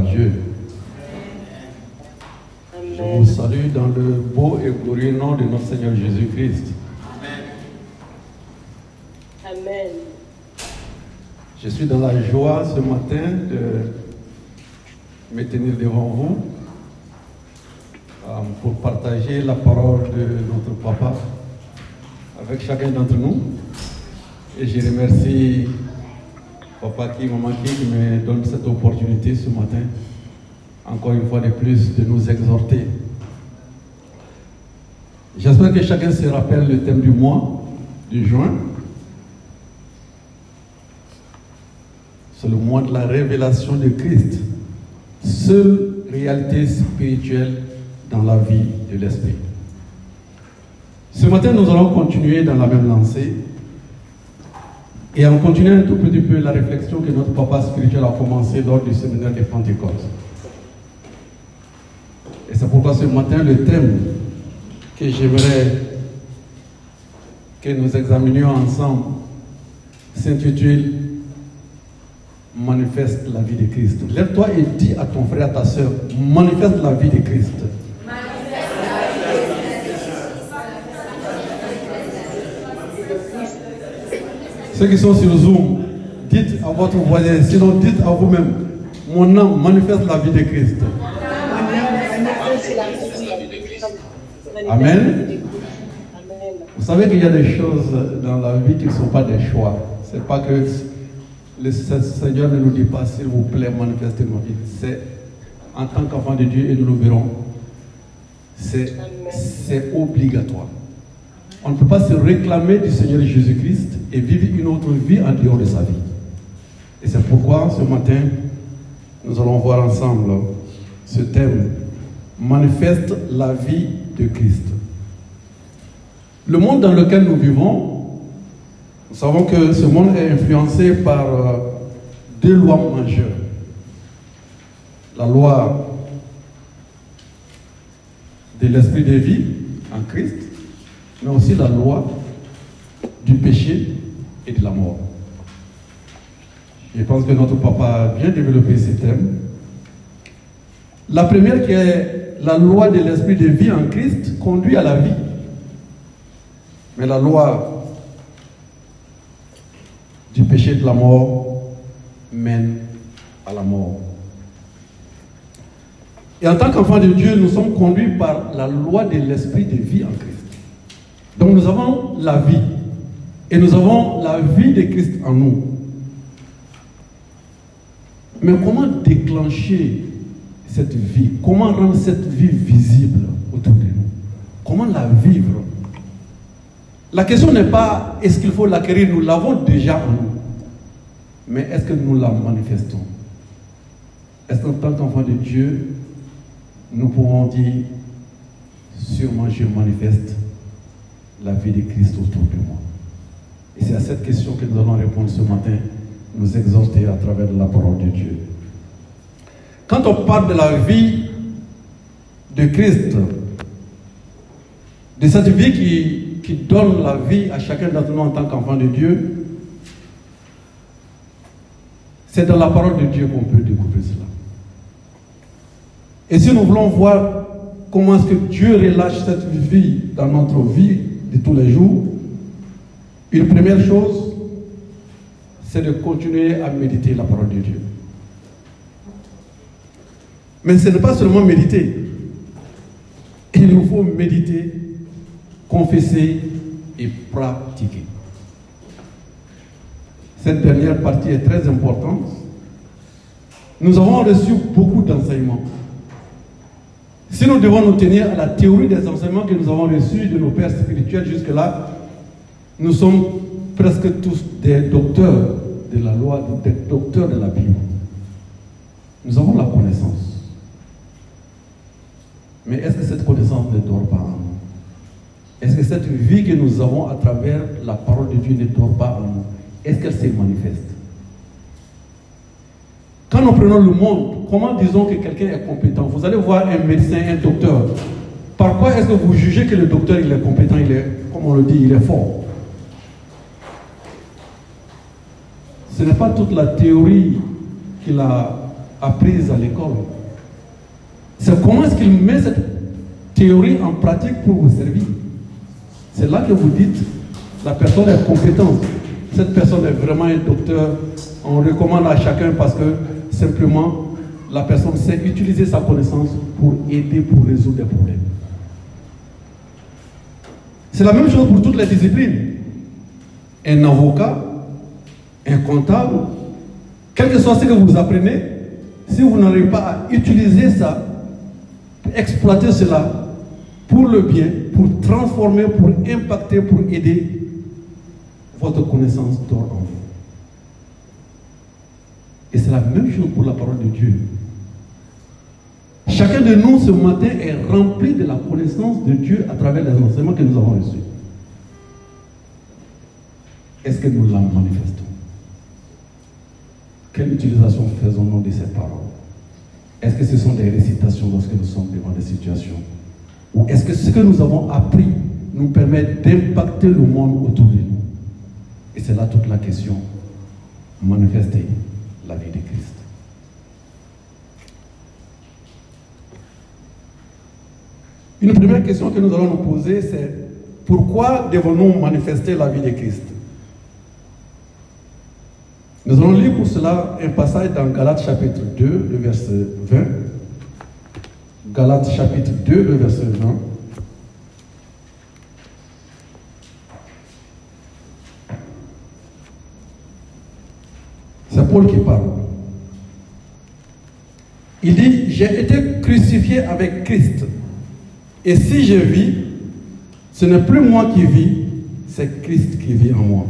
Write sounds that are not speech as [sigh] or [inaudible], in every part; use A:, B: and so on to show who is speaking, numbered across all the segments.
A: à Dieu. Je vous salue dans le beau et glorieux nom de notre Seigneur Jésus-Christ.
B: Amen.
A: Je suis dans la joie ce matin de me tenir devant vous euh, pour partager la parole de notre papa avec chacun d'entre nous. Et je remercie papa qui, maman qui, qui me donne cette opportunité ce matin, encore une fois de plus, de nous exhorter. J'espère que chacun se rappelle le thème du mois, du juin. C'est le mois de la révélation de Christ, seule réalité spirituelle dans la vie de l'esprit. Ce matin, nous allons continuer dans la même lancée et en continuant un tout petit peu la réflexion que notre papa spirituel a commencé lors du séminaire de Pentecôte. Et c'est pourquoi ce matin, le thème que j'aimerais que nous examinions ensemble s'intitule Manifeste la vie de Christ. Lève-toi et dis à ton frère, à ta soeur, manifeste la vie de Christ. Ceux qui sont sur Zoom, dites à votre voisin, sinon dites à vous-même, mon âme manifeste la vie de Christ. Amen. Vous savez qu'il y a des choses dans la vie qui ne sont pas des choix. Ce n'est pas que le Seigneur ne nous dit pas, s'il vous plaît, manifestez ma vie. C'est en tant qu'enfant de Dieu, et nous le verrons, c'est obligatoire. On ne peut pas se réclamer du Seigneur Jésus-Christ et vivre une autre vie en dehors de sa vie. Et c'est pourquoi ce matin, nous allons voir ensemble ce thème, manifeste la vie de Christ. Le monde dans lequel nous vivons, nous savons que ce monde est influencé par euh, deux lois majeures. La loi de l'esprit de vie en Christ, mais aussi la loi du péché et de la mort. Je pense que notre papa a bien développé ces thèmes. La première qui est la loi de l'esprit de vie en Christ conduit à la vie. Mais la loi du péché et de la mort mène à la mort. Et en tant qu'enfants de Dieu, nous sommes conduits par la loi de l'esprit de vie en Christ. Donc nous avons la vie. Et nous avons la vie de Christ en nous. Mais comment déclencher cette vie? Comment rendre cette vie visible autour de nous? Comment la vivre? La question n'est pas est-ce qu'il faut l'acquérir, nous l'avons déjà en nous. Mais est-ce que nous la manifestons? Est-ce qu'en tant qu'enfant de Dieu, nous pouvons dire sûrement je manifeste la vie de Christ autour de moi Et c'est à cette question que nous allons répondre ce matin, nous exhorter à travers la parole de Dieu. Quand on parle de la vie de Christ, de cette vie qui, qui donne la vie à chacun d'entre nous en tant qu'enfant de Dieu, c'est dans la parole de Dieu qu'on peut découvrir cela. Et si nous voulons voir comment est-ce que Dieu relâche cette vie dans notre vie de tous les jours, une première chose, c'est de continuer à méditer la parole de Dieu. Mais ce n'est pas seulement méditer. Il nous faut méditer, confesser et pratiquer. Cette dernière partie est très importante. Nous avons reçu beaucoup d'enseignements. Si nous devons nous tenir à la théorie des enseignements que nous avons reçus de nos pères spirituels jusque-là, nous sommes presque tous des docteurs de la loi, des docteurs de la Bible. Nous avons la connaissance. Mais est-ce que cette connaissance ne dort pas en nous? Est-ce que cette vie que nous avons à travers la parole de Dieu ne dort pas en nous? Est-ce qu'elle se manifeste? Quand nous prenons le monde, comment disons que quelqu'un est compétent? Vous allez voir un médecin, un docteur. Par quoi est-ce que vous jugez que le docteur il est compétent, il est, comme on le dit, il est fort Ce n'est pas toute la théorie qu'il a apprises à l'école. C'est comment est-ce qu'il met cette théorie en pratique pour vous servir. C'est là que vous dites, la personne est compétente. Cette personne est vraiment un docteur. On recommande à chacun parce que simplement, la personne sait utiliser sa connaissance pour aider, pour résoudre des problèmes. C'est la même chose pour toutes les disciplines. Un avocat, un comptable, quel que soit ce que vous apprenez, si vous n'arrivez pas à utiliser ça, exploiter cela pour le bien, pour transformer, pour impacter, pour aider, votre connaissance dort en vous. Et c'est la même chose pour la parole de Dieu. Chacun de nous ce matin est rempli de la connaissance de Dieu à travers les enseignements que nous avons reçus. Est-ce que nous la manifestons? Quelle utilisation faisons-nous de ces paroles? Est-ce que ce sont des récitations lorsque nous sommes devant des situations? Ou est-ce que ce que nous avons appris nous permet d'impacter le monde autour de nous? Et c'est là toute la question. Manifester la vie de Christ. Une première question que nous allons nous poser, c'est pourquoi devons-nous manifester la vie de Christ? Nous allons lire pour cela un passage dans Galates chapitre 2, le verset 20. Galates chapitre 2, le verset 20. C'est Paul qui parle. Il dit, j'ai été crucifié avec Christ. Et si je vis, ce n'est plus moi qui vis, c'est Christ qui vit en moi.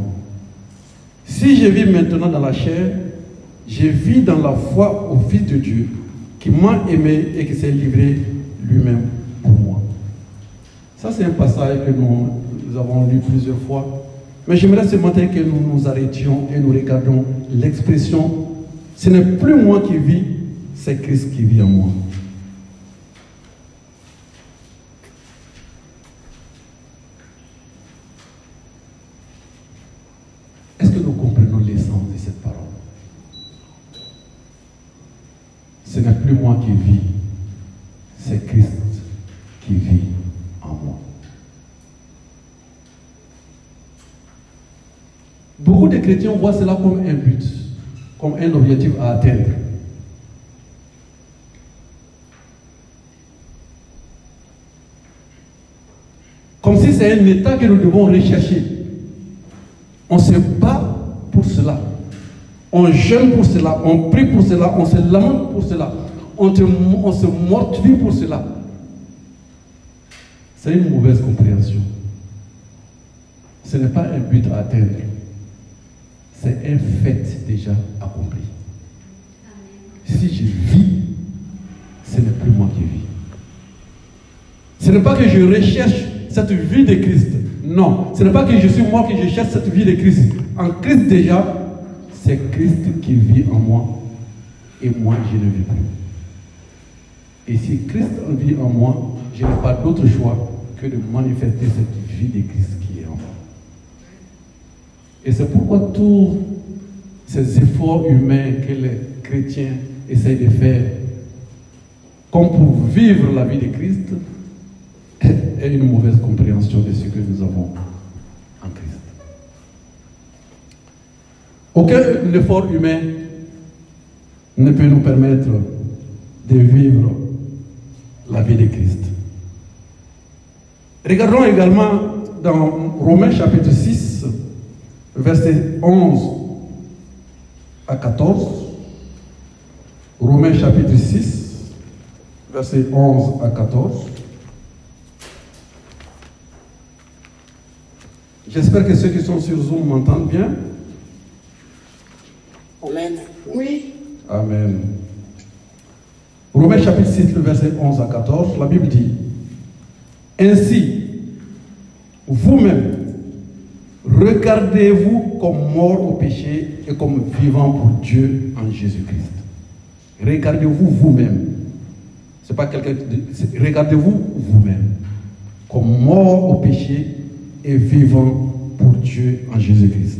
A: Si je vis maintenant dans la chair, je vis dans la foi au Fils de Dieu qui m'a aimé et qui s'est livré lui-même pour moi. Ça, c'est un passage que nous, avons lu plusieurs fois. Mais j'aimerais ce matin que nous nous arrêtions et nous regardions l'expression ce n'est plus moi qui vis, c'est Christ qui vit en moi. Est-ce que nous comprenons l'essence de cette parole? Ce n'est plus moi qui vis, c'est Christ qui vit en moi. De chrétiens voient cela comme un but, comme un objectif à atteindre. Comme si c'est un état que nous devons rechercher. On se bat pour cela. On jeûne pour cela. On prie pour cela. On se lamente pour cela. On, te- on se mortifie pour cela. C'est une mauvaise compréhension. Ce n'est pas un but à atteindre. C'est un fait déjà accompli. Si je vis, ce n'est plus moi qui vis. Ce n'est pas que je recherche cette vie de Christ. Non, ce n'est pas que je suis moi que je cherche cette vie de Christ. En Christ déjà, c'est Christ qui vit en moi et moi je ne vis plus. Et si Christ vit en moi, je n'ai pas d'autre choix que de manifester cette vie de Christ qui est. Et c'est pourquoi tous ces efforts humains que les chrétiens essayent de faire, comme pour vivre la vie de Christ, est une mauvaise compréhension de ce que nous avons en Christ. Aucun effort humain ne peut nous permettre de vivre la vie de Christ. Regardons également dans Romains chapitre 6, versets 11 à 14. Romains chapitre 6, versets 11 à 14. J'espère que ceux qui sont sur Zoom m'entendent bien.
B: Amen. Oui.
A: Amen. Romains chapitre 6, le verset 11 à 14, la Bible dit, Ainsi, vous-même, regardez-vous comme mort au péché et comme vivant pour Dieu en Jésus-Christ. Regardez-vous vous-même. C'est pas quelqu'un. Regardez-vous vous-même comme mort au péché et vivant pour Dieu en Jésus-Christ.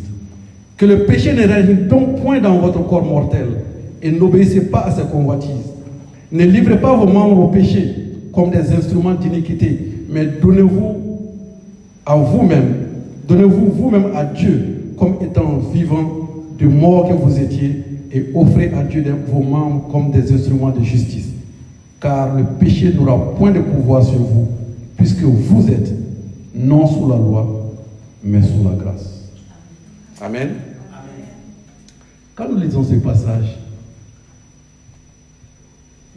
A: Que le péché ne règne donc point dans votre corps mortel et n'obéissez pas à ses convoitises. Ne livrez pas vos membres au péché comme des instruments d'iniquité, mais donnez-vous à vous-même, donnez-vous vous-même à Dieu comme étant vivant du mort que vous étiez et offrez à Dieu vos membres comme des instruments de justice. Car le péché n'aura point de pouvoir sur vous, puisque vous êtes non sous la loi, mais sous la grâce. Amen. Quand nous lisons ce passage,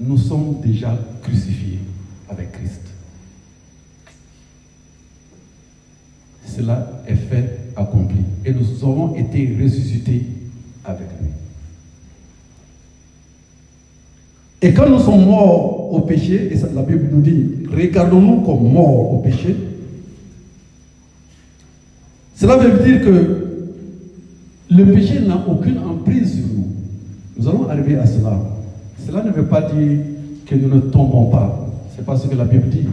A: nous sommes déjà crucifiés avec Christ. Cela est fait, accompli. Et nous avons été ressuscités avec lui. Et quand nous sommes morts au péché, et la Bible nous dit, regardons-nous comme morts au péché, cela veut dire que le péché n'a aucune emprise sur nous. Nous allons arriver à cela. Cela ne veut pas dire que nous ne tombons pas. Ce n'est pas ce que la Bible dit.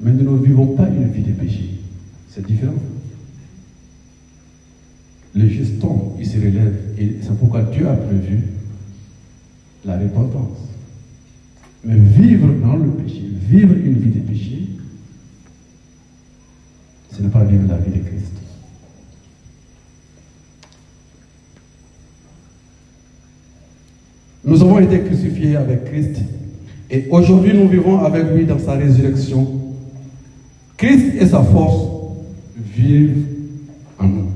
A: Mais nous ne vivons pas une vie de péché. C'est différent. Le juste tombe, il se relève. Et c'est pourquoi Dieu a prévu la repentance. Mais vivre dans le péché, vivre une vie de péché, ce n'est pas vivre la vie de Christ. Nous avons été crucifiés avec Christ et aujourd'hui nous vivons avec lui dans sa résurrection. Christ et sa force vivent en nous.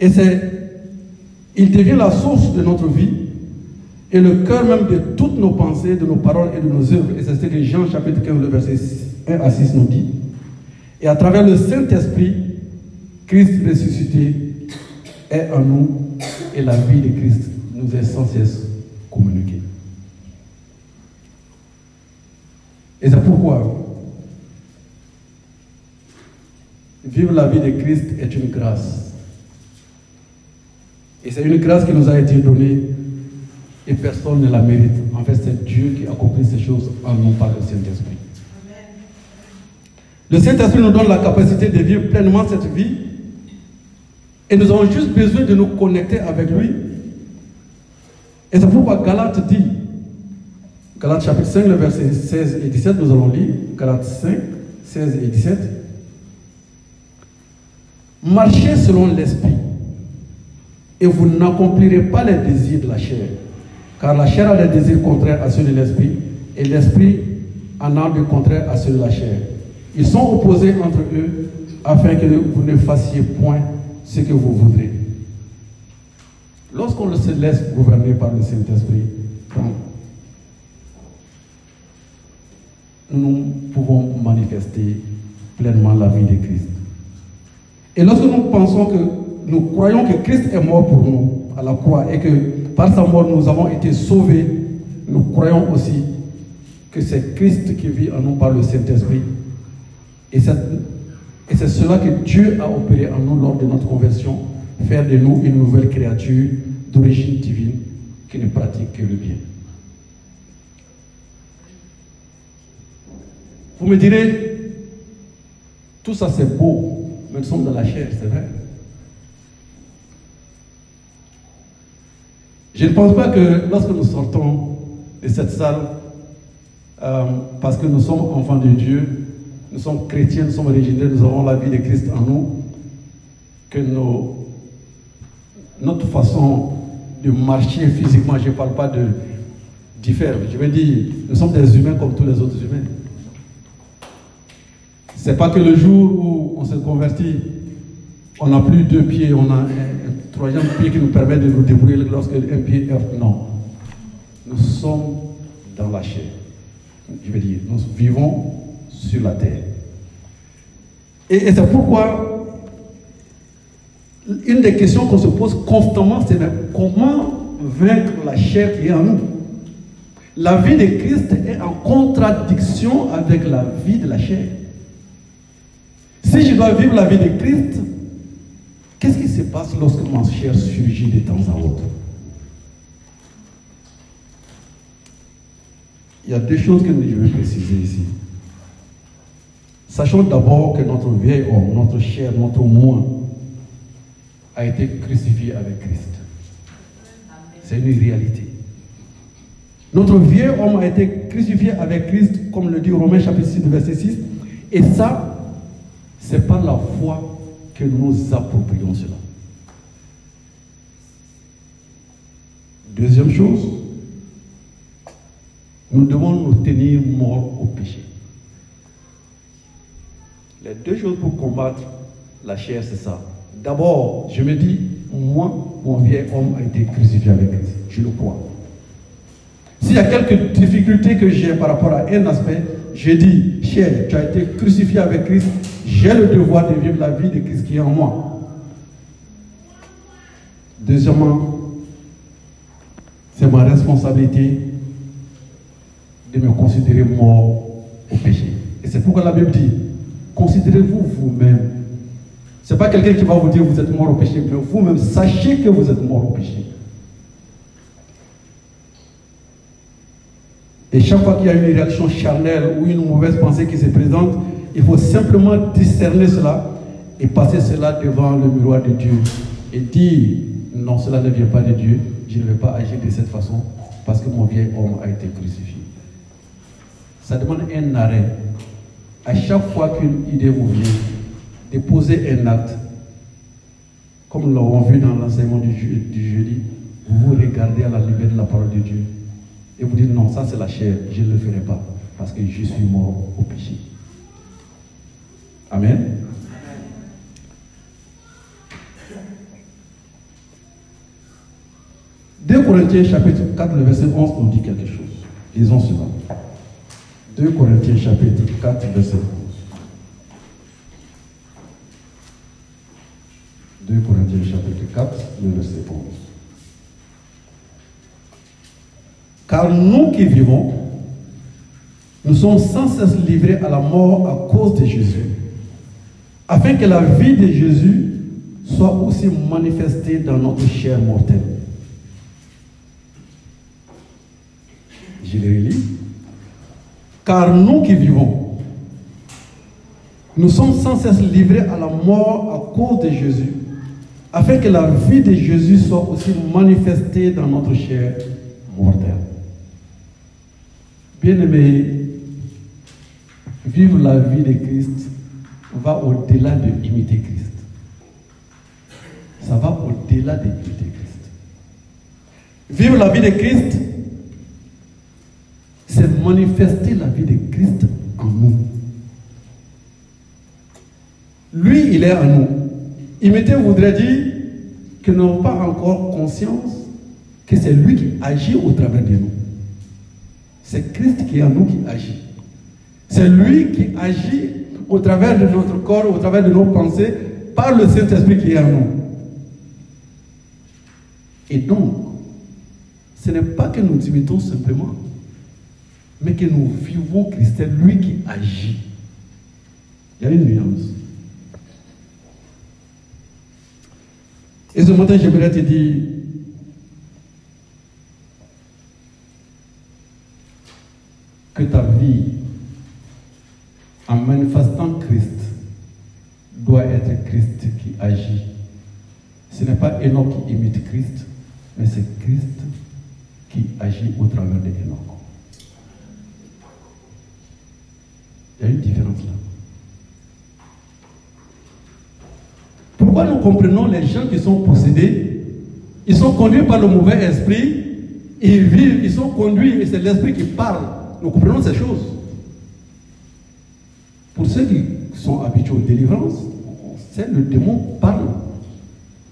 A: Et c'est, il devient la source de notre vie et le cœur même de toutes nos pensées, de nos paroles et de nos œuvres. Et c'est ce que Jean chapitre 15, le verset 1 à 6 nous dit. Et à travers le Saint-Esprit, Christ ressuscité est en nous et la vie de Christ nous est sans cesse communiquée. Et c'est pourquoi vivre la vie de Christ est une grâce. Et c'est une grâce qui nous a été donnée et personne ne la mérite. En fait, c'est Dieu qui accomplit ces choses en nous par le Saint-Esprit. Le Saint-Esprit nous donne la capacité de vivre pleinement cette vie et nous avons juste besoin de nous connecter avec lui. Et c'est pourquoi Galate dit, Galate chapitre 5, le verset 16 et 17, nous allons lire, Galate 5, 16 et 17. Marchez selon l'esprit et vous n'accomplirez pas les désirs de la chair. Car la chair a des désirs contraires à ceux de l'esprit et l'esprit en a des contraires à ceux de la chair. Ils sont opposés entre eux afin que vous ne fassiez point ce que vous voudrez. Lorsqu'on se laisse gouverner par le Saint-Esprit, nous pouvons manifester pleinement la vie de Christ. Et lorsque nous pensons que nous croyons que Christ est mort pour nous à la croix et que par sa mort nous avons été sauvés, nous croyons aussi que c'est Christ qui vit en nous par le Saint-Esprit et c'est cela que Dieu a opéré en nous lors de notre conversion, faire de nous une nouvelle créature d'origine divine qui ne pratique que le bien. Vous me direz, tout ça c'est beau, mais nous sommes dans la chair, c'est vrai. Je ne pense pas que lorsque nous sortons de cette salle, euh, parce que nous sommes enfants de Dieu, nous sommes chrétiens, nous sommes originaires, nous avons la vie de Christ en nous, que notre façon de marcher physiquement, je ne parle pas de diffère, je veux dire, nous sommes des humains comme tous les autres humains. Ce n'est pas que le jour où on se convertit, on n'a plus deux pieds, on a un, troisième pied qui nous permet de nous débrouiller lorsque un pied est. Non. Nous sommes dans la chair. Je veux dire, nous vivons sur la terre. Et, c'est pourquoi une des questions qu'on se pose constamment, c'est comment vaincre la chair qui est en nous. La vie de Christ est en contradiction avec la vie de la chair. Si je dois vivre la vie de Christ, qu'est-ce qui se passe lorsque ma chair surgit de temps à autre? Il y a deux choses que je veux préciser ici. Sachons d'abord que notre vieil homme, notre chair, notre moi a été crucifié avec Christ. C'est une réalité. Notre vieux homme a été crucifié avec Christ, comme le dit Romains chapitre 6, verset 6. Et ça, c'est par la foi que nous approprions cela. Deuxième chose, nous devons nous tenir morts au péché. Les deux choses pour combattre la chair, c'est ça. D'abord, je me dis, moi, mon vieil homme a été crucifié avec Christ. Je le crois. S'il y a quelques difficultés que j'ai par rapport à un aspect, je dis, cher, tu as été crucifié avec Christ, j'ai le devoir de vivre la vie de Christ qui est en moi. Deuxièmement, c'est ma responsabilité de me considérer mort au péché. Et c'est pourquoi la Bible dit, considérez-vous vous-même. Ce n'est pas quelqu'un qui va vous dire vous êtes mort au péché, mais vous-même sachez que vous êtes mort au péché. Et chaque fois qu'il y a une réaction charnelle ou une mauvaise pensée qui se présente, il faut simplement discerner cela et passer cela devant le miroir de Dieu et dire non, cela ne vient pas de Dieu, je ne vais pas agir de cette façon parce que mon vieil homme a été crucifié. Ça demande un arrêt. À chaque fois qu'une idée vous vient, de poser un acte, comme nous l'avons vu dans l'enseignement du, jeudi, vous vous regardez à la lumière de la parole de Dieu et vous dites non, ça c'est la chair, je ne le ferai pas parce que je suis mort au péché. Amen. 2 Corinthiens chapitre 4, le verset 11 nous dit quelque chose. Lisons cela. 2 Corinthiens chapitre 4, verset 11. 2 Corinthiens chapitre 4, le verset 11. Car nous qui vivons, nous sommes sans cesse livrés à la mort à cause de Jésus, afin que la vie de Jésus soit aussi manifestée dans notre chair mortelle. Je le relis. Car nous qui vivons, nous sommes sans cesse livrés à la mort à cause de Jésus, afin que la vie de Jésus soit aussi manifestée dans notre chair mortelle. Bien-aimés, vivre la vie de Christ va au-delà de imiter Christ. Ça va au-delà de imiter Christ. Vivre la vie de Christ, c'est manifester la vie de Christ en nous. Lui, il est en nous. Imiter voudrait dire que nous n'avons pas encore conscience que c'est lui qui agit au travers de nous. C'est Christ qui est en nous qui agit. C'est lui qui agit au travers de notre corps, au travers de nos pensées, par le Saint-Esprit qui est en nous. Et donc, ce n'est pas que nous imitons simplement, mais que nous vivons Christ, c'est lui qui agit. Il y a une nuance. Et ce matin, j'aimerais te dire, que ta vie, en manifestant Christ, doit être Christ qui agit. Ce n'est pas Enoch qui imite Christ, mais c'est Christ qui agit au travers de Enoch. Il y a une différence là. Pourquoi nous comprenons les gens qui sont possédés? Ils sont conduits par le mauvais esprit, ils vivent, ils sont conduits, et c'est l'esprit qui parle. Nous comprenons ces choses. Pour ceux qui sont habitués aux délivrances, c'est le démon parle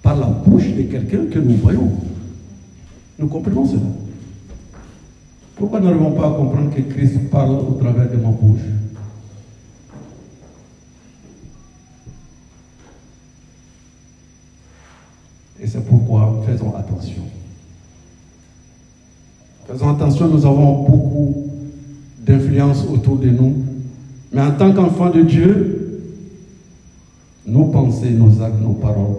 A: par la bouche de quelqu'un que nous voyons. Nous comprenons cela. Pourquoi n'arrivons pas à comprendre que Christ parle au travers de ma bouche? Et c'est pourquoi faisons attention. Faisons attention, nous avons beaucoup d'influence autour de nous. Mais en tant qu'enfants de Dieu, nos pensées, nos actes, nos paroles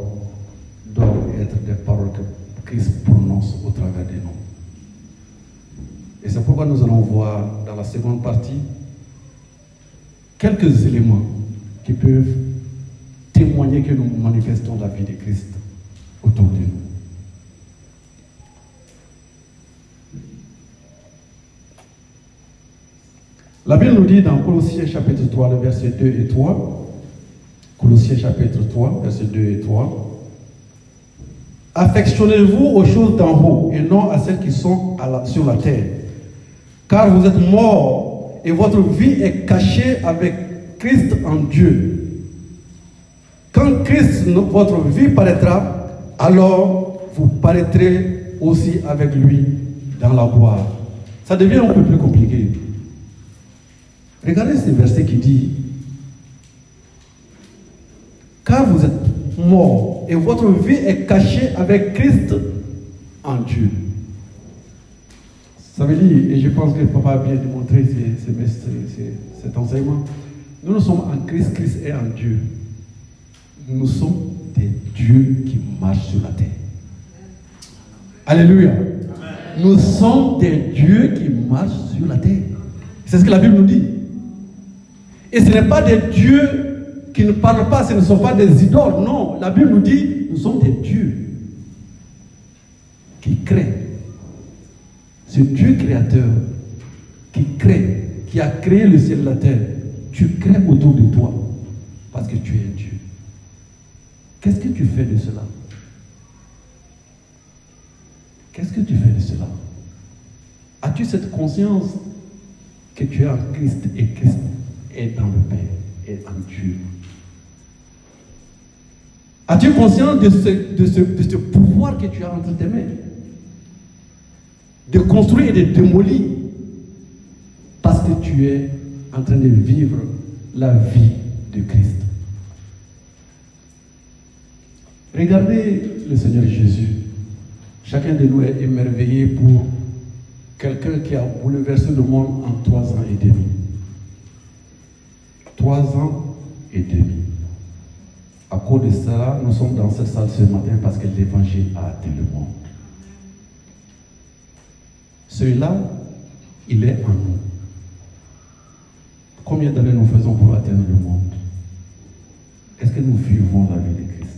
A: doivent être des paroles que Christ prononce au travers de nous. Et c'est pourquoi nous allons voir dans la seconde partie quelques éléments qui peuvent témoigner que nous manifestons la vie de Christ autour de nous. La Bible nous dit dans Colossiens chapitre 3, le verset 2 et 3, Colossiens chapitre 3, verset 2 et 3, Affectionnez-vous aux choses d'en haut et non à celles qui sont sur la terre. Car vous êtes morts et votre vie est cachée avec Christ en Dieu. Quand Christ, votre vie paraîtra, alors vous paraîtrez aussi avec lui dans la gloire. Ça devient un peu plus compliqué. Regardez ce verset qui dit, car vous êtes morts et votre vie est cachée avec Christ en Dieu. Ça veut dire, et je pense que papa a bien démontré cet enseignement, nous, nous sommes en Christ, Christ est en Dieu. Nous sommes des dieux qui marchent sur la terre. Alléluia. Nous sommes des dieux qui marchent sur la terre. C'est ce que la Bible nous dit. Et ce n'est pas des dieux qui ne parlent pas, ce ne sont pas des idoles. Non, la Bible nous dit, nous sommes des dieux qui créent. Ce Dieu créateur qui crée, qui a créé le ciel et la terre, tu crées autour de toi parce que tu es un Dieu. Qu'est-ce que tu fais de cela? Qu'est-ce que tu fais de cela? As-tu cette conscience que tu es en Christ et Christ? Est dans le Père, et en Dieu. As-tu conscience de ce, de, ce, de ce, pouvoir que tu as entre tes mains De construire et de démolir parce que tu es en train de vivre la vie de Christ. Regardez le Seigneur Jésus. Chacun de nous est émerveillé pour quelqu'un qui a bouleversé le monde en trois ans et demi trois ans et demi. À cause de cela, nous sommes dans cette salle ce matin parce que l'évangile a atteint le monde. Celui-là, il est en nous. Combien d'années nous faisons pour atteindre le monde? Est-ce que nous vivons la vie de Christ?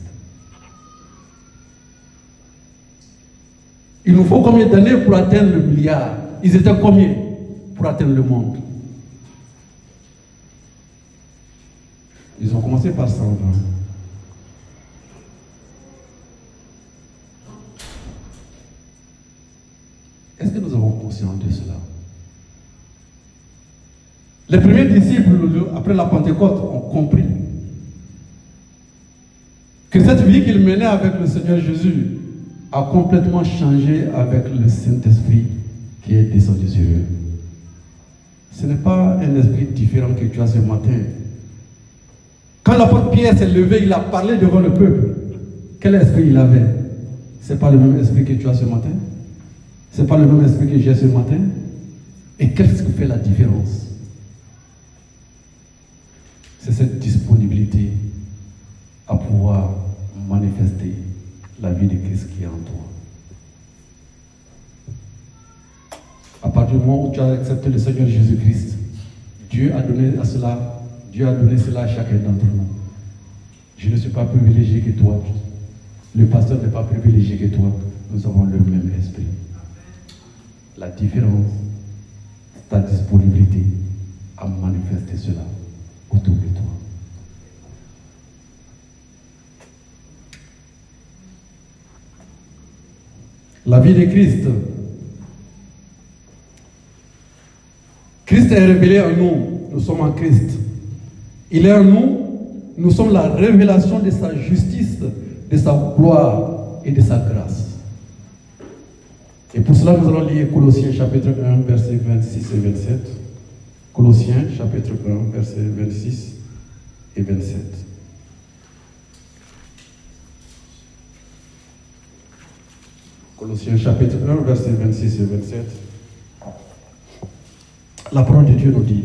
A: Il nous faut combien d'années pour atteindre le milliard? Ils étaient combien pour atteindre le monde? Ils ont commencé par 120. Est-ce que nous avons conscience de cela? Les premiers disciples, après la Pentecôte, ont compris que cette vie qu'ils menaient avec le Seigneur Jésus a complètement changé avec le Saint-Esprit qui est descendu sur eux. Ce n'est pas un esprit différent que tu as ce matin quand l'apôtre Pierre s'est levé, il a parlé devant le peuple. Quel esprit il avait? Ce n'est pas le même esprit que tu as ce matin? Ce n'est pas le même esprit que j'ai ce matin? Et qu'est-ce qui fait la différence? C'est cette disponibilité à pouvoir manifester la vie de Christ qui est en toi. À partir du moment où tu as accepté le Seigneur Jésus-Christ, Dieu a donné à cela Dieu a donné cela à chacun d'entre nous. Je ne suis pas privilégié que toi. Le pasteur n'est pas privilégié que toi. Nous avons le même esprit. La différence, c'est ta disponibilité à manifester cela autour de toi. La vie de Christ. Christ est révélé en nous. Nous sommes en Christ. Il est en nous, nous sommes la révélation de sa justice, de sa gloire et de sa grâce. Et pour cela, nous allons lire Colossiens chapitre 1, versets 26 et 27. Colossiens chapitre 1, versets 26 et 27. Colossiens chapitre 1, versets 26 et 27. La parole de Dieu nous dit,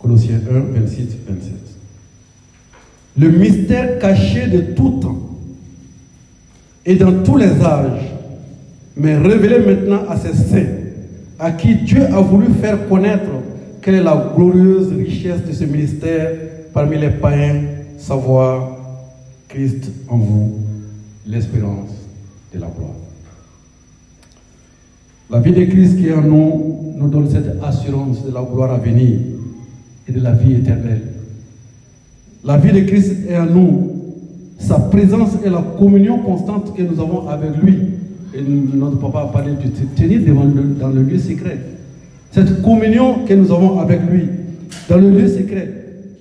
A: Colossiens 1, 26, 27. Le mystère caché de tout temps et dans tous les âges, mais révélé maintenant à ces saints, à qui Dieu a voulu faire connaître quelle est la glorieuse richesse de ce ministère parmi les païens, savoir Christ en vous, l'espérance de la gloire. La vie de Christ qui est en nous nous donne cette assurance de la gloire à venir de la vie éternelle. La vie de Christ est en nous. Sa présence et la communion constante que nous avons avec lui. Et notre papa a parlé de tenir devant dans le lieu secret. Cette communion que nous avons avec lui dans le lieu secret,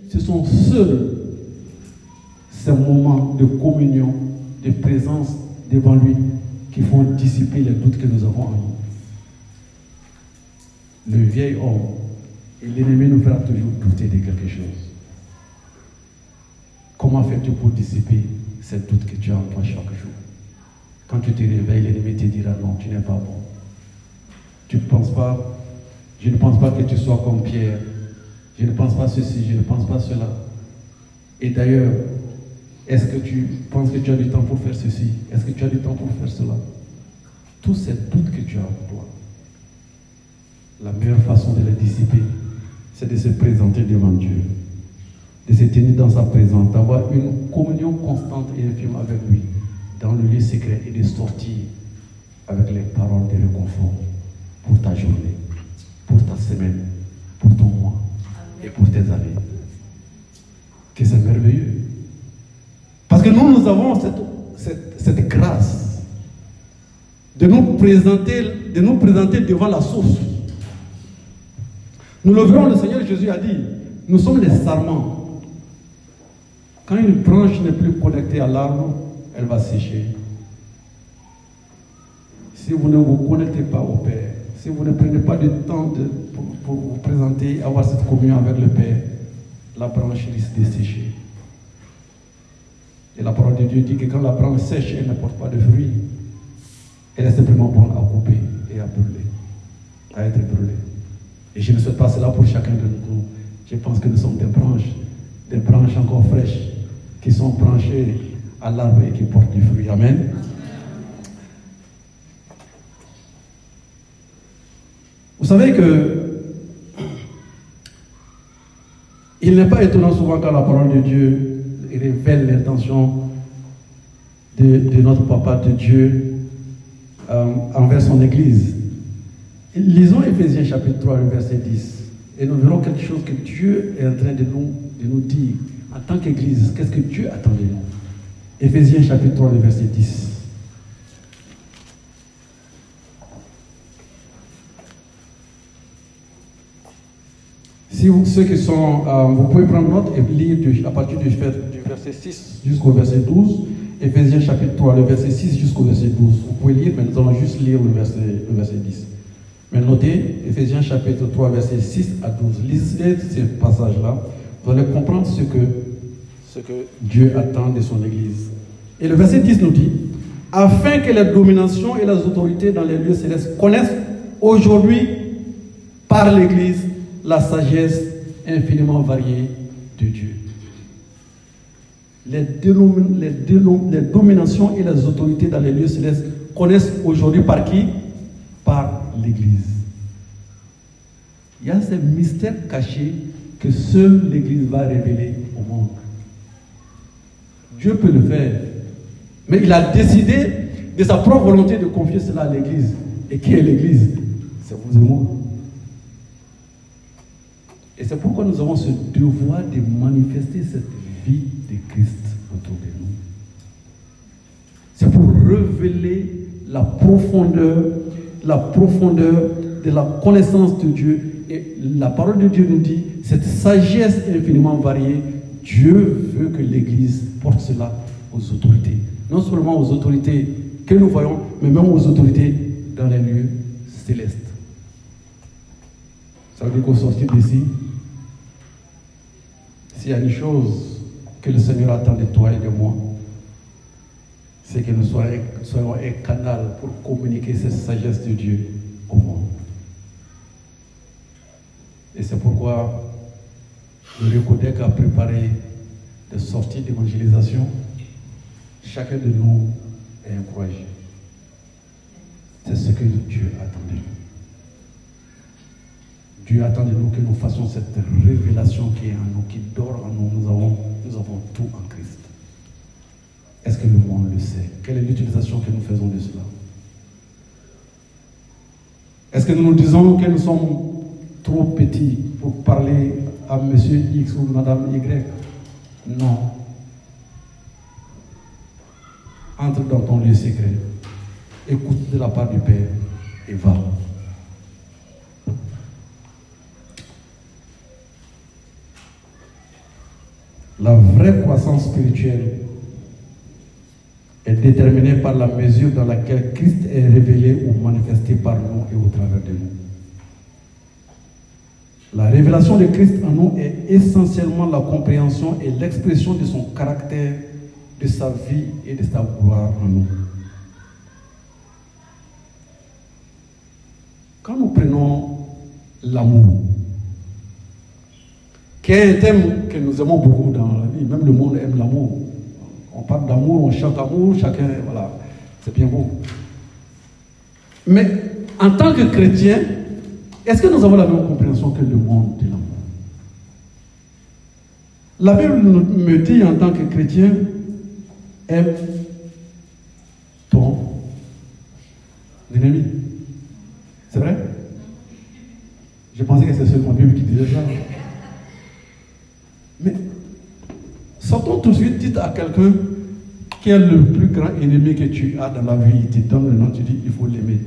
A: ce sont seuls ces moments de communion, de présence devant lui qui font dissiper les doutes que nous avons en nous. Le vieil homme et l'ennemi nous fera toujours douter de quelque chose. Comment fais-tu pour dissiper ces doutes que tu as en toi chaque jour? Quand tu te réveilles, l'ennemi te dira non, tu n'es pas bon. Tu ne penses pas, je ne pense pas que tu sois comme Pierre. Je ne pense pas ceci, je ne pense pas cela. Et d'ailleurs, est-ce que tu penses que tu as du temps pour faire ceci? Est-ce que tu as du temps pour faire cela? Tous ces doutes que tu as en toi, la meilleure façon de les dissiper, c'est de se présenter devant Dieu, de se tenir dans sa présence, d'avoir une communion constante et infime avec lui, dans le lieu secret, et de sortir avec les paroles de réconfort pour ta journée, pour ta semaine, pour ton mois et pour tes années. Que c'est merveilleux. Parce que nous, nous avons cette, grâce de nous, présenter, de nous présenter devant la source. Nous le verrons, le Seigneur Jésus a dit, nous sommes les sarments. Quand une branche n'est plus connectée à l'arbre, elle va sécher. Si vous ne vous connectez pas au Père, si vous ne prenez pas du temps pour, vous présenter, avoir cette communion avec le Père, la branche risque de sécher. Et la parole de Dieu dit que quand la branche sèche, elle ne porte pas de fruits. Elle est simplement bonne à couper et à brûler, à être brûlée. Et je ne souhaite pas cela pour chacun de nous. Je pense que nous sommes des branches, des branches encore fraîches, qui sont branchées à l'arbre et qui portent du fruit. Amen. Vous savez que il n'est pas étonnant souvent quand la parole de Dieu révèle l'intention de, notre papa de Dieu euh, envers son Église. Lisons Ephésiens chapitre 3, verset 10. Et nous verrons quelque chose que Dieu est en train de nous, de nous dire en tant qu'Église. Qu'est-ce que Dieu attend de nous? Ephésiens chapitre 3, verset 10. Si vous, ceux qui sont, euh, vous pouvez prendre note et lire à partir du, verset 6 jusqu'au verset 12. Ephésiens chapitre 3, le verset 6 jusqu'au verset 12. Vous pouvez lire, mais nous allons juste lire le verset, le verset 10. Mais notez, Ephésiens chapitre 3, verset 6 à 12. Lisez ces passages-là. Vous allez comprendre ce que, ce Dieu attend de son Église. Et le verset 10 nous dit, afin que les dominations et les autorités dans les lieux célestes connaissent aujourd'hui par l'Église la sagesse infiniment variée de Dieu. Les, dominations et les autorités dans les lieux célestes connaissent aujourd'hui par qui? l'Église. Il y a ces mystères cachés que seule l'Église va révéler au monde. Dieu peut le faire. Mais il a décidé de sa propre volonté de confier cela à l'Église. Et qui est l'Église? C'est vous et moi. Et c'est pourquoi nous avons ce devoir de manifester cette vie de Christ autour de nous. C'est pour révéler la profondeur, la profondeur de la connaissance de Dieu. Et la parole de Dieu nous dit, cette sagesse infiniment variée, Dieu veut que l'Église porte cela aux autorités. Non seulement aux autorités que nous voyons, mais même aux autorités dans les lieux célestes. Ça veut dire qu'au sortir d'ici, s'il y a une chose que le Seigneur attend de toi et de moi, c'est que nous soyons, un canal pour communiquer cette sagesse de Dieu au monde. Et c'est pourquoi le Codec a préparé des sorties d'évangélisation. Chacun de nous est encouragé. C'est ce que Dieu attend de nous. Dieu attend de nous que nous fassions cette révélation qui est en nous, qui dort en nous. Nous avons, nous avons tout en Christ. Est-ce que le monde le sait? Quelle est l'utilisation que nous faisons de cela? Est-ce que nous nous disons que nous sommes trop petits pour parler à monsieur X ou madame Y? Non. Entre dans ton lieu secret, écoute de la part du Père et va. La vraie croissance spirituelle est déterminée par la mesure dans laquelle Christ est révélé ou manifesté par nous et au travers de nous. La révélation de Christ en nous est essentiellement la compréhension et l'expression de son caractère, de sa vie et de sa gloire en nous. Quand nous prenons l'amour, qui est un thème que nous aimons beaucoup dans la vie, même le monde aime l'amour. D'amour, on chante amour, chacun, voilà, c'est bien beau. Mais en tant que chrétien, est-ce que nous avons la même compréhension que le monde de l'amour? La Bible me dit en tant que chrétien, aime ton ennemi. C'est vrai? Je pensais que c'est seulement la Bible qui disait ça. Mais sortons tout de suite, dites à quelqu'un qui est le plus grand ennemi que tu as dans la vie? Il te donne le nom, tu dis il faut l'aimer.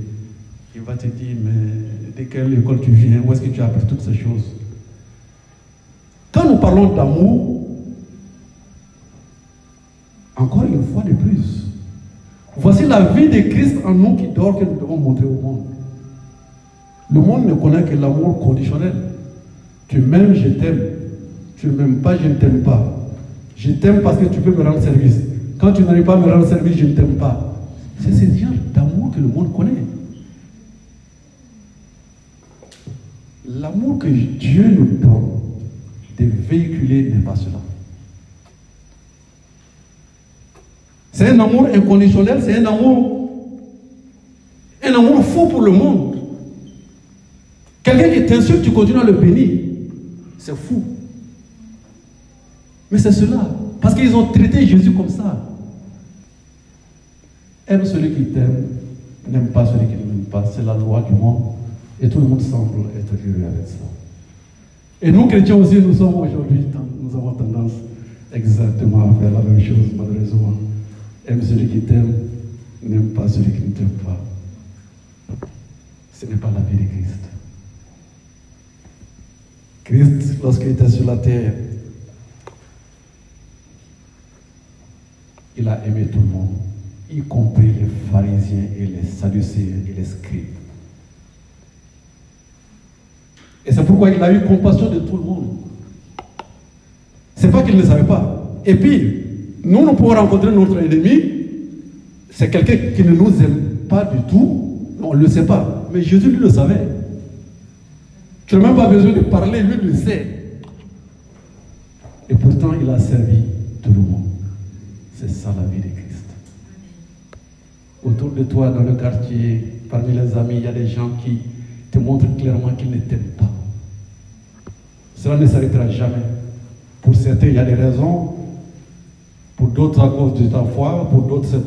A: Il va te dire, mais de quelle école tu viens? Où est-ce que tu as appris toutes ces choses? Quand nous parlons d'amour, encore une fois de plus, voici la vie de Christ en nous qui dort que nous devons montrer au monde. Le monde ne connaît que l'amour conditionnel. Tu m'aimes, je t'aime. Tu ne m'aimes pas, je ne t'aime pas. Je t'aime parce que tu peux me rendre service. Quand tu n'arrives pas à me rendre service, je ne t'aime pas. C'est ce genre d'amour que le monde connaît. L'amour que Dieu nous donne de véhiculer n'est pas cela. C'est un amour inconditionnel, c'est un amour, un amour faux pour le monde. Quelqu'un qui t'insulte, tu continues à le bénir. C'est fou. Mais c'est cela. Parce qu'ils ont traité Jésus comme ça. Aime celui qui t'aime, n'aime pas celui qui ne m'aime pas. C'est la loi du monde. Et tout le monde semble être heureux avec ça. Et nous, chrétiens aussi, nous sommes aujourd'hui, nous avons tendance exactement à faire la même chose, malheureusement. Aime celui qui t'aime, n'aime pas celui qui ne t'aime pas. Ce n'est pas la vie de Christ. Christ, lorsqu'il était sur la terre, il a aimé tout le monde, y compris les pharisiens et les sadducéens et les scribes. Et c'est pourquoi il a eu compassion de tout le monde. C'est pas qu'il ne savait pas. Et puis, nous, nous pouvons rencontrer notre ennemi. C'est quelqu'un qui ne nous aime pas du tout. On ne le sait pas. Mais Jésus, lui, le savait. Tu n'as même pas besoin de parler, lui, le sait. Et pourtant, il a servi tout le monde. C'est ça la vie de Christ. Autour de toi, dans le quartier, parmi les amis, il y a des gens qui te montrent clairement qu'ils ne t'aiment pas. Cela ne s'arrêtera jamais. Pour certains, il y a des raisons. Pour d'autres, à cause de ta foi. Pour d'autres.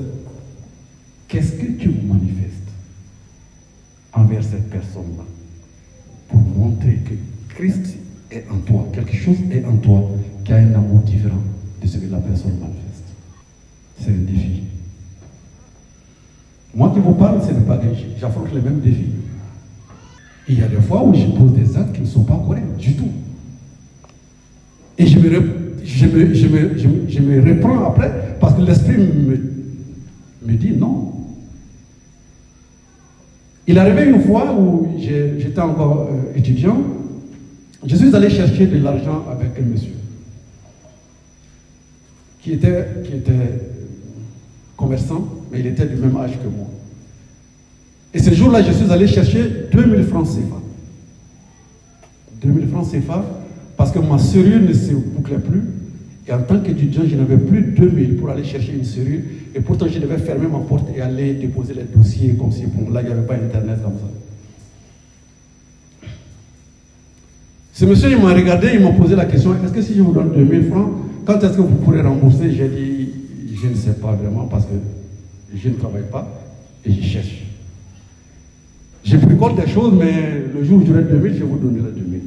A: Qu'est-ce que tu manifestes envers cette personne-là Pour montrer que Christ est en toi. Quelque chose est en toi qui a un amour différent de ce que la personne manifeste. C'est un défi. Moi qui vous parle, ce n'est pas j'affronte les mêmes défis. Il y a des fois où je pose des actes qui ne sont pas corrects du tout. Et je me, je me, je me, je me, reprends après parce que l'esprit me, me dit non. Il est arrivé une fois où j'étais encore euh, étudiant, je suis allé chercher de l'argent avec un monsieur qui était, qui était commerçant, il était du même âge que moi. Et ce jour-là, je suis allé chercher 2000 francs CFA. 2000 francs CFA, parce que ma serrure ne se bouclait plus. Et en tant qu'étudiant, je n'avais plus 2000 pour aller chercher une serrure. Et pourtant, je devais fermer ma porte et aller déposer les dossiers comme si, bon, là, il n'y avait pas Internet comme ça. Ce monsieur, il m'a regardé, il m'a posé la question, est-ce que si je vous donne 2000 francs, quand est-ce que vous pourrez rembourser? J'ai dit, je ne sais pas vraiment parce que je ne travaille pas et je cherche. J'ai pris picole des choses, mais le jour où j'aurai 2000, je vous donnerai 2000.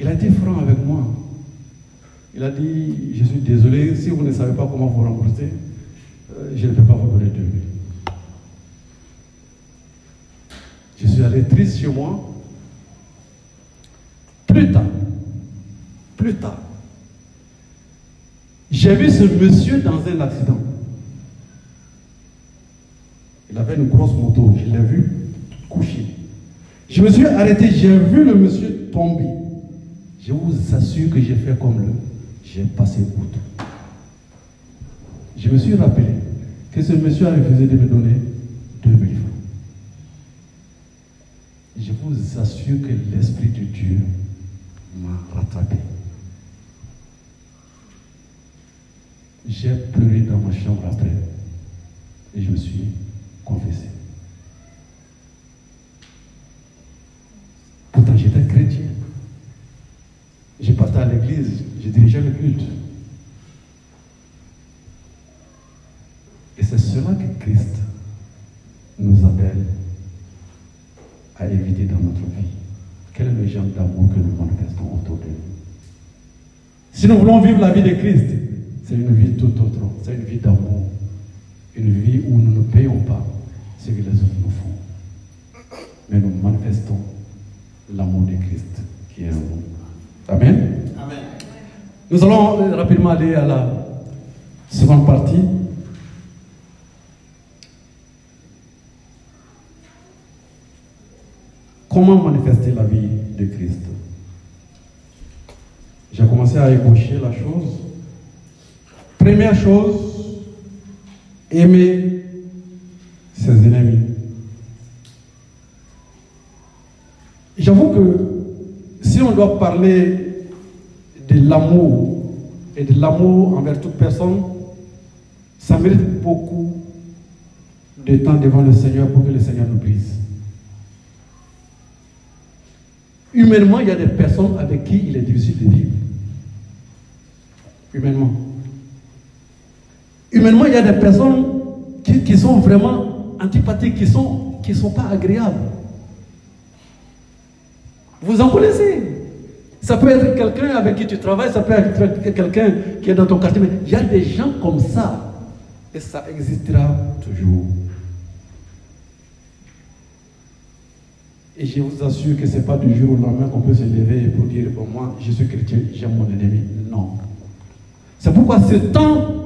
A: Il a été franc avec moi. Il a dit, je suis désolé, si vous ne savez pas comment vous rembourser, euh, je ne peux pas vous donner 2000. Je suis allé triste chez moi. Plus tard, plus tard, j'ai vu ce monsieur dans un accident. Il avait une grosse moto, je l'ai vu couché. Je me suis arrêté, j'ai vu le monsieur tomber. Je vous assure que j'ai fait comme le, j'ai passé outre. Je me suis rappelé que ce monsieur a refusé de me donner 2000 francs. Je vous assure que l'Esprit de Dieu m'a rattrapé. J'ai pleuré dans ma chambre après. Et je me suis confessé. Pourtant, j'étais chrétien. J'ai partais à l'église, j'ai dirigé le culte. Et c'est cela que Christ nous appelle à éviter dans notre vie. Quel est le genre d'amour que nous manifestons autour de nous Si nous voulons vivre la vie de Christ, c'est une vie tout autre. C'est une vie d'amour. Une vie où nous ne payons pas ce que les autres nous font. Mais nous manifestons l'amour de Christ qui est en nous. Amen. Amen. Nous allons rapidement aller à la seconde partie. Comment manifester la vie de Christ? J'ai commencé à ébaucher la chose. Première chose, aimer ses ennemis. J'avoue que si on doit parler de l'amour et de l'amour envers toute personne, ça mérite beaucoup de temps devant le Seigneur pour que le Seigneur nous brise. Humainement, il y a des personnes avec qui il est difficile de vivre. Humainement. Humainement, il y a des personnes qui, sont vraiment antipathiques, qui ne sont, qui sont pas agréables. Vous en connaissez. Ça peut être quelqu'un avec qui tu travailles, ça peut être quelqu'un qui est dans ton quartier, mais il y a des gens comme ça. Et ça existera toujours. Et je vous assure que ce n'est pas du jour au lendemain qu'on peut se lever pour dire, bon, moi, je suis chrétien, j'aime mon ennemi. Non. C'est pourquoi ce temps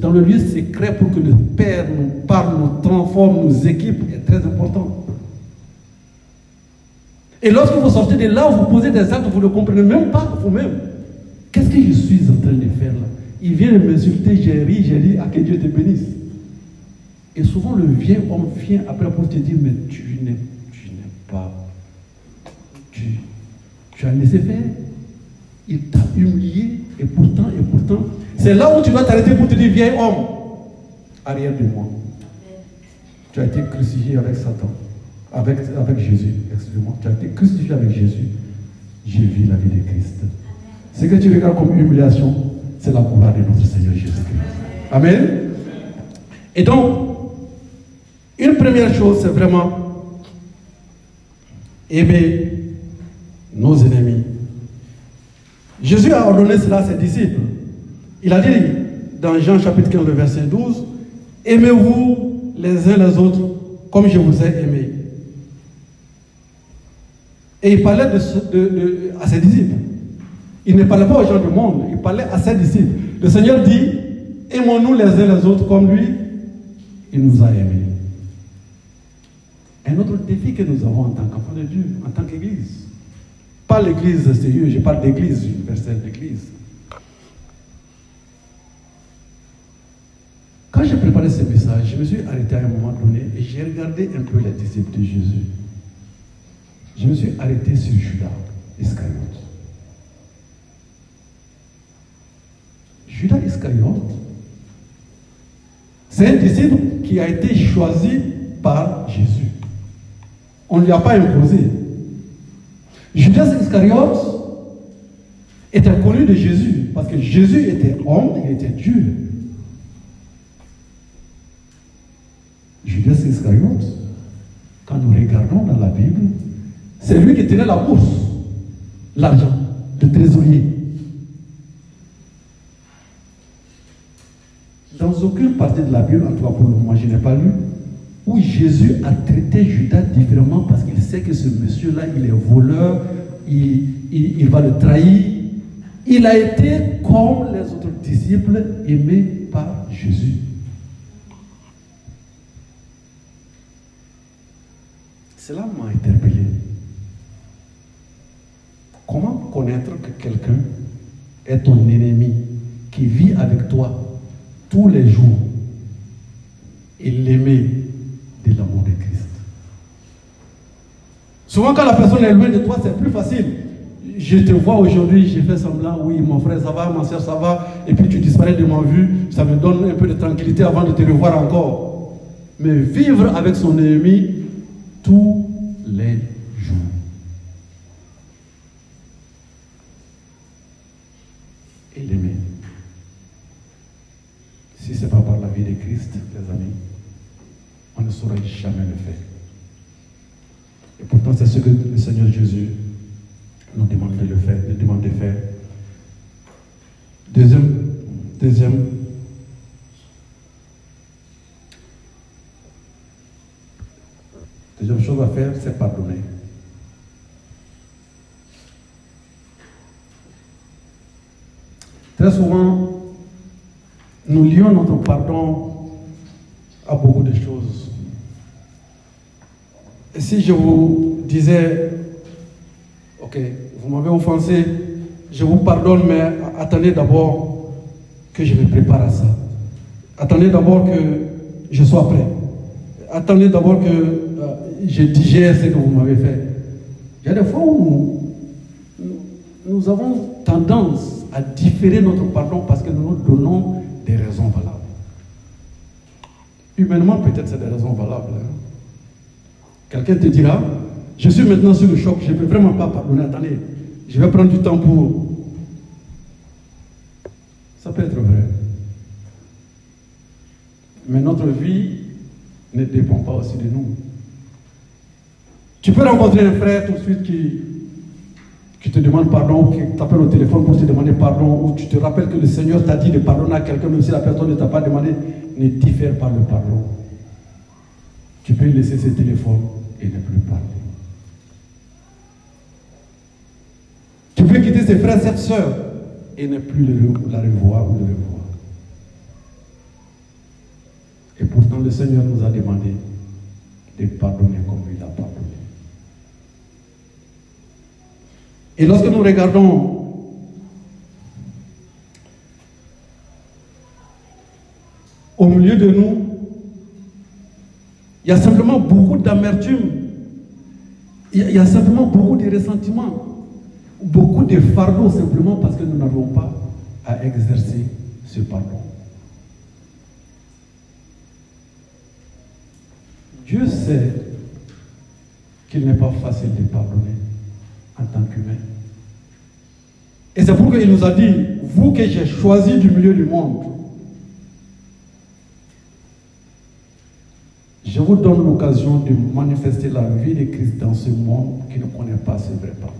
A: dans le lieu secret pour que le Père nous parle, nous transforme, nous équipe est très important. Et lorsque vous sortez de là, vous posez des actes, vous ne comprenez même pas vous-même. Qu'est-ce que je suis en train de faire là? Il vient de m'insulter, j'ai ri, j'ai dit, à que Dieu te bénisse. Et souvent le vieux homme vient après pour te dire, mais tu n'es pas. Tu, tu as laissé faire. Il t'a humilié et pourtant, et pourtant, c'est là où tu dois t'arrêter pour te dire, vieil homme, arrière de moi. Tu as été crucifié avec Satan, avec, avec Jésus, excuse-moi. Tu as été crucifié avec Jésus. J'ai vu la vie de Christ. Ce que tu regardes comme humiliation, c'est la gloire de notre Seigneur Jésus-Christ. Amen. Et donc, une première chose, c'est vraiment aimer nos ennemis. Jésus a ordonné cela à ses disciples. Il a dit dans Jean chapitre 15, verset 12, Aimez-vous les uns les autres comme je vous ai aimé. Et il parlait à ses disciples. Il ne parlait pas aux gens du monde, il parlait à ses disciples. Le Seigneur dit, aimons-nous les uns les autres comme lui, il nous a aimés. Un autre défi que nous avons en tant qu'enfants de Dieu, en tant qu'Église. Pas l'Église sérieuse, je parle d'Église universelle, d'Église. Quand j'ai préparé ce message, je me suis arrêté à un moment donné et j'ai regardé un peu les disciples de Jésus. Je me suis arrêté sur Judas Iscariote. Judas Iscariote, c'est un disciple qui a été choisi par Jésus. On ne lui a pas imposé. Judas Iscariote était connu de Jésus parce que Jésus était homme, il était Dieu. Judas Iscariote quand nous regardons dans la Bible, c'est lui qui tenait la bourse, l'argent, le trésorier. Dans aucune partie de la Bible, en tout cas pour le moment, je n'ai pas lu, où Jésus a traité Judas différemment parce qu'il sait que ce monsieur-là, il est voleur, il, va le trahir. Il a été comme les autres disciples aimés par Jésus. Cela m'a interpellé. Comment connaître que quelqu'un est ton ennemi qui vit avec toi tous les jours et l'aimer l'amour de Christ. Souvent quand la personne est loin de toi, c'est plus facile. Je te vois aujourd'hui, j'ai fait semblant, oui, mon frère, ça va, ma soeur, ça va, et puis tu disparais de ma vue, ça me donne un peu de tranquillité avant de te revoir encore. Mais vivre avec son ennemi tous les jours. Et l'aimer. Si ce n'est pas par la vie de Christ, les amis, on ne saurait jamais le faire. Et pourtant, c'est ce que le Seigneur Jésus nous demande de le faire, nous demande de faire. Deuxième, deuxième, deuxième chose à faire, c'est pardonner. Très souvent, nous lions notre pardon à beaucoup de choses. Si je vous disais, ok, vous m'avez offensé, je vous pardonne, mais attendez d'abord que je me prépare à ça. Attendez d'abord que je sois prêt. Attendez d'abord que euh, je digère ce que vous m'avez fait. Il y a des fois où nous avons tendance à différer notre pardon parce que nous nous donnons des raisons valables. Humainement, peut-être c'est des raisons valables. Hein. Quelqu'un te dira, je suis maintenant sur le choc, je ne peux vraiment pas pardonner. Attendez, je vais prendre du temps pour... Ça peut être vrai. Mais notre vie ne dépend pas aussi de nous. Tu peux rencontrer un frère tout de suite qui qui te demande pardon, qui t'appelle au téléphone pour te demander pardon, ou tu te rappelles que le Seigneur t'a dit de pardonner à quelqu'un, même si la personne ne t'a pas demandé, ne diffère pas le pardon. Tu peux laisser ce téléphone et ne plus parler. Tu peux quitter ses frères, cette soeur, et ne plus la revoir ou le revoir. Et pourtant, le Seigneur nous a demandé de pardonner comme il a pardonné. Et lorsque nous regardons au milieu de nous, il y a simplement beaucoup d'amertume, il y a simplement beaucoup de ressentiments, beaucoup de fardeaux simplement parce que nous n'avons pas à exercer ce pardon. Dieu sait qu'il n'est pas facile de pardonner en tant qu'humain. Et c'est pourquoi il nous a dit, vous que j'ai choisi du milieu du monde, je vous donne l'occasion de manifester la vie de Christ dans ce monde qui ne connaît pas ce vrai pardon.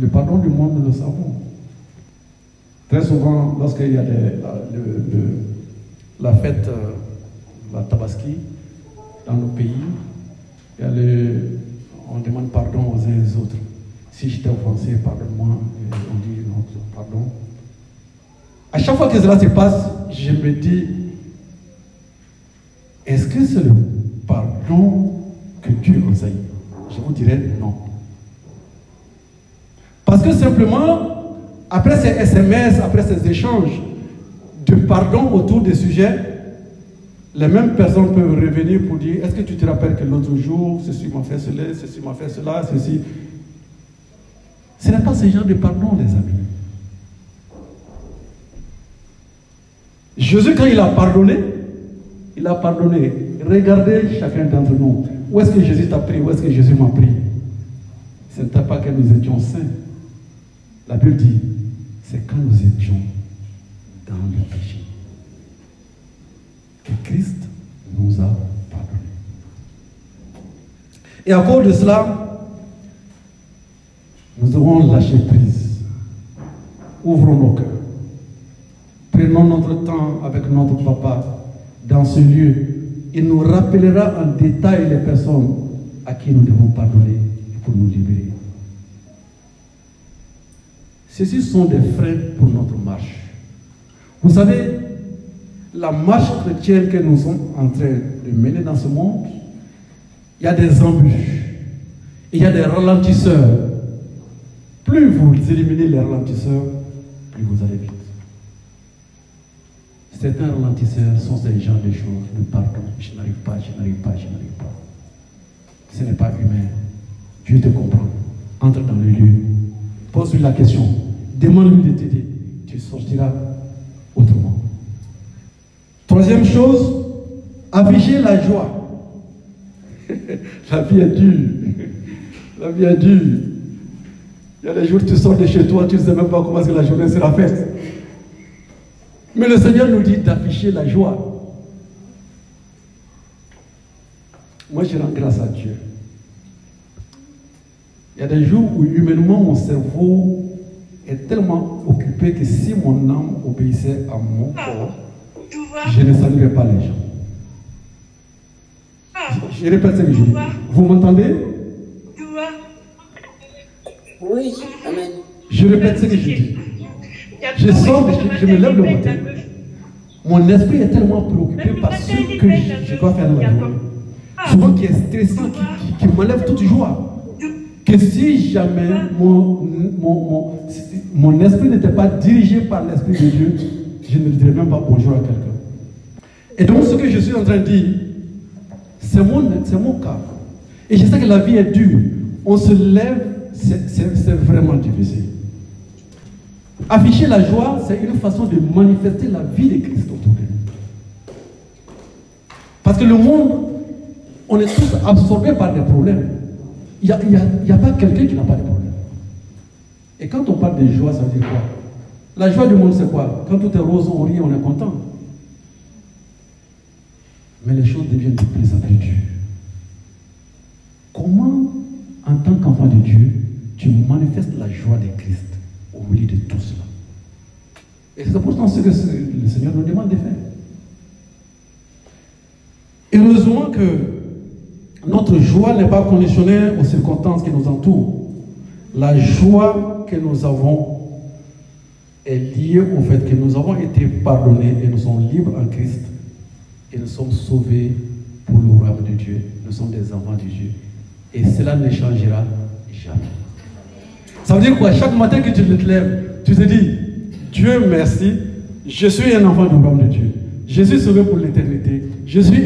A: Le pardon du monde, nous le savons. Très souvent, lorsqu'il y a la, fête, euh, la tabaski, dans nos pays, on demande pardon aux uns et aux autres. Si je t'ai offensé, pardonne-moi. On dit non, pardon. À chaque fois que cela se passe, je me dis, est-ce que c'est le pardon que Dieu enseigne Je vous dirais non. Parce que simplement, après ces SMS, après ces échanges de pardon autour des sujets, les mêmes personnes peuvent revenir pour dire Est-ce que tu te rappelles que l'autre jour, ceci m'a fait cela, ceci m'a fait cela, ceci? Ce n'est pas ce genre de pardon, les amis. Jésus, quand il a pardonné, il a pardonné. Regardez chacun d'entre nous. Où est-ce que Jésus t'a pris? Où est-ce que Jésus m'a pris? Ce n'était pas que nous étions saints. La Bible dit, c'est quand nous étions dans le péché que Christ nous a pardonné. Et à cause de cela, nous avons lâché prise. Ouvrons nos cœurs. Prenons notre temps avec notre papa dans ce lieu. Il nous rappellera en détail les personnes à qui nous devons pardonner pour nous libérer. Ceci sont des freins pour notre marche. Vous savez, la marche chrétienne que nous sommes en train de mener dans ce monde, il y a des embûches, il y a des ralentisseurs. Plus vous éliminez les ralentisseurs, plus vous allez vite. Certains ralentisseurs sont ces gens de choses, de pardon, je n'arrive pas, je n'arrive pas, je n'arrive pas. Ce n'est pas humain. Dieu te comprend. Entre dans le lieu. Pose-lui la question. Demande-lui de t'aider. Tu sortiras autrement. Troisième chose, afficher la joie. [laughs] la vie est dure. La vie est dure. Il y a des jours tu sors de chez toi, tu ne sais même pas comment que la journée sera faite. Mais le Seigneur nous dit d'afficher la joie. Moi, je rends grâce à Dieu. Il y a des jours où humainement mon cerveau est tellement occupé que si mon âme obéissait à mon corps, je ne saluerais pas les gens. Je répète ce que je dis. Vous m'entendez?
B: Oui, Amen.
A: Je répète ce que je dis. Je sors, je, je me lève le matin. Mon esprit est tellement préoccupé par ce que je, dois faire dans la journée. Souvent qui est stressant, qui, qui, m'enlève toute joie. Que si jamais mon, mon, mon, esprit n'était pas dirigé par l'Esprit de Dieu, je ne dirais même pas bonjour à quelqu'un. Et donc ce que je suis en train de dire, c'est mon, mon cas. Et je sais que la vie est dure. On se lève, c'est vraiment difficile. Afficher la joie, c'est une façon de manifester la vie de Christ autour de nous. Parce que le monde, on est tous absorbés par des problèmes. Il n'y a, pas quelqu'un qui n'a pas de problème. Et quand on parle de joie, ça veut dire quoi? La joie du monde, c'est quoi? Quand tout est rose, on rit, on est content. Mais les choses deviennent de plus en plus dures. Comment, en tant qu'enfant de Dieu, tu manifestes la joie de Christ au milieu de. Et c'est pourtant ce que le Seigneur nous demande de faire. Heureusement que notre joie n'est pas conditionnée aux circonstances qui nous entourent. La joie que nous avons est liée au fait que nous avons été pardonnés et nous sommes libres en Christ et nous sommes sauvés pour le royaume de Dieu. Nous sommes des enfants de Dieu. Et cela ne changera jamais. Ça veut dire quoi? Chaque matin que tu te lèves, tu te dis, Dieu merci, je suis un enfant du royaume de Dieu. Je suis sauvé pour l'éternité. Je suis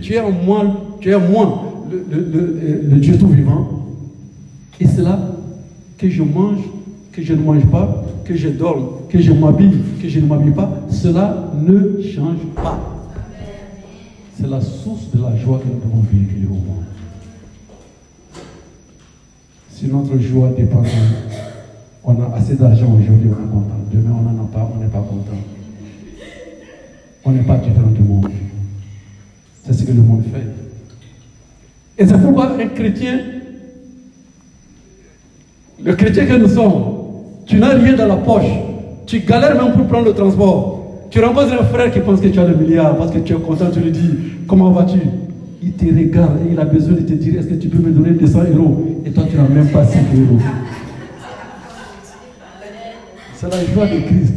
A: tu es en moi, tu es en moi, le, Dieu tout vivant. Et c'est là que je mange, que je ne mange pas, que je dorme, que je m'habille, que je ne m'habille pas, cela ne change pas. C'est la source de la joie que nous devons véhiculer au monde. Si notre joie dépend de on a assez d'argent aujourd'hui, on est content. Demain, on n'en a pas, on n'est pas content. On n'est pas différent du monde. C'est ce que le monde fait. Et c'est pourquoi un chrétien, le chrétien que nous sommes, tu n'as rien dans la poche. Tu galères même pour prendre le transport. Tu rencontres un frère qui pense que tu as le milliard parce que tu es content, tu lui dis Comment vas-tu? Il te regarde et il a besoin de te dire est-ce que tu peux me donner 200 euros? Et toi, tu n'as même pas 5 euros. C'est la joie de Christ.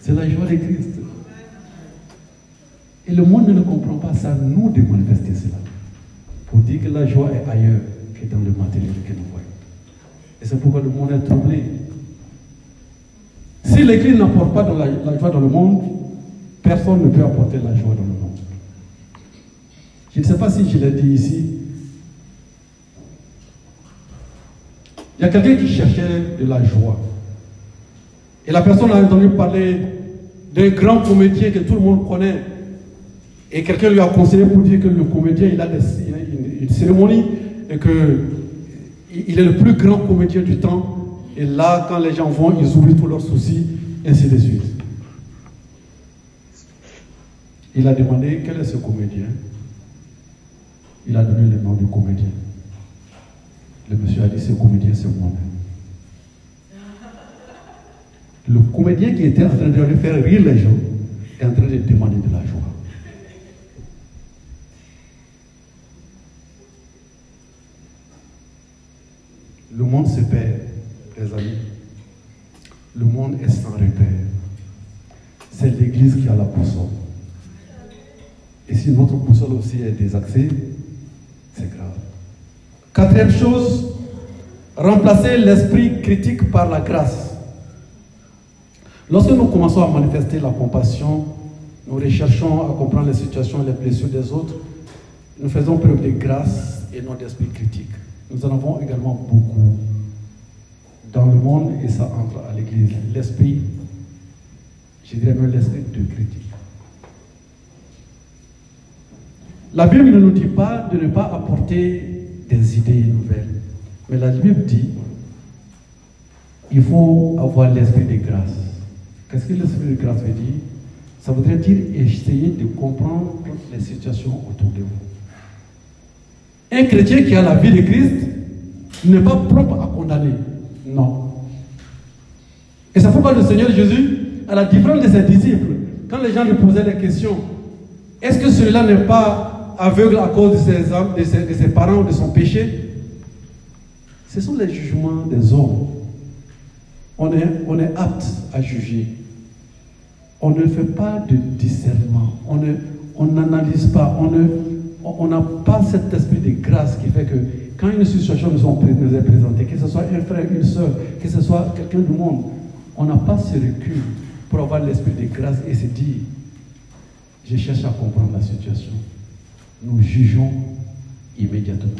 A: C'est la joie de Christ. Et le monde ne comprend pas ça, nous de manifester cela. Pour dire que la joie est ailleurs que dans le matériel que nous voyons. Et c'est pourquoi le monde est troublé. Si l'Église n'apporte pas la, la joie dans le monde, personne ne peut apporter la joie dans le monde. Je ne sais pas si je l'ai dit ici. Il y a quelqu'un qui cherchait de la joie. Et la personne a entendu parler d'un grand comédien que tout le monde connaît. Et quelqu'un lui a conseillé pour dire que le comédien, il a une, cérémonie et qu'il est le plus grand comédien du temps. Et là, quand les gens vont, ils oublient tous leurs soucis, ainsi de suite. Il a demandé quel est ce comédien? Il a donné le nom du comédien. Le monsieur a dit, ce comédien, c'est moi-même. Le comédien qui était en train de faire rire les gens est en train de demander de la joie. Le monde se perd, les amis. Le monde est sans repère. C'est l'Église qui a la boussole. Et si notre boussole aussi est désaxée, c'est grave. Quatrième chose, remplacer l'esprit critique par la grâce. Lorsque nous commençons à manifester la compassion, nous recherchons à comprendre les situations et les blessures des autres, nous faisons preuve de grâce et non d'esprit critique. Nous en avons également beaucoup dans le monde et ça entre à l'église. L'esprit, je dirais même l'esprit de critique. La Bible ne nous dit pas de ne pas apporter des idées nouvelles, mais la Bible dit il faut avoir l'esprit de grâce. Qu'est-ce que l'esprit de grâce veut dire? Ça voudrait dire essayer de comprendre les situations autour de vous. Un chrétien qui a la vie de Christ n'est pas propre à condamner. Non. Et c'est pourquoi le Seigneur Jésus, à la différence de ses disciples, quand les gens lui posaient des questions, est-ce que celui-là n'est pas aveugle à cause de ses, de ses parents ou de son péché Ce sont les jugements des hommes. On est, apte à juger. On ne fait pas de discernement. On n'analyse pas. On n'a pas cet esprit de grâce qui fait que quand une situation nous, est présentée, que ce soit un frère, une soeur, que ce soit quelqu'un du monde, on n'a pas ce recul pour avoir l'esprit de grâce et se dire, je cherche à comprendre la situation. Nous jugeons immédiatement.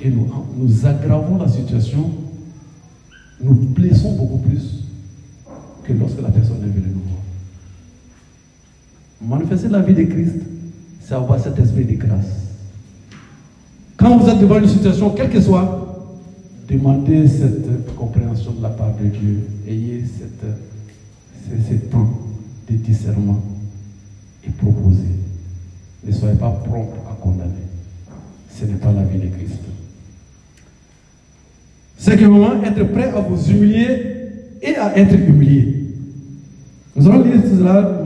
A: Et nous, nous aggravons la situation, nous blessons beaucoup plus que lorsque la personne est venue nous voir. Manifester la vie de Christ, c'est avoir cet esprit de grâce. Quand vous êtes devant une situation, quelle que soit, demandez cette compréhension de la part de Dieu. Ayez cette, ce temps de discernement et proposez. Ne soyez pas prompt à condamner. Ce n'est pas la vie de Christ. C'est moment être prêt à vous humilier et à être humilié. Nous allons lire cela,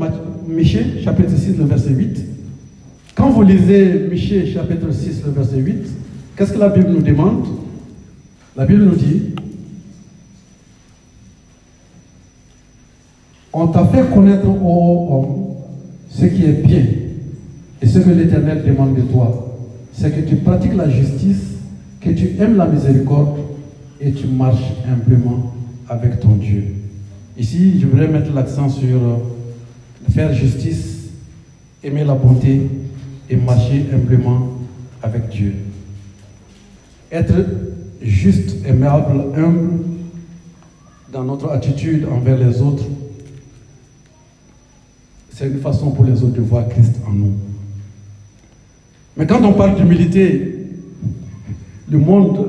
A: Michel, chapitre 6, le verset 8. Quand vous lisez Michée chapitre 6, le verset 8, qu'est-ce que la Bible nous demande? La Bible nous dit On t'a fait connaître, ô homme, ce qui est bien et ce que l'Éternel demande de toi. C'est que tu pratiques la justice, que tu aimes la miséricorde et tu marches humblement avec ton Dieu. Ici, je voudrais mettre l'accent sur euh, faire justice, aimer la bonté et marcher humblement avec Dieu. Être juste, aimable, humble dans notre attitude envers les autres, c'est une façon pour les autres de voir Christ en nous. Mais quand on parle d'humilité, le monde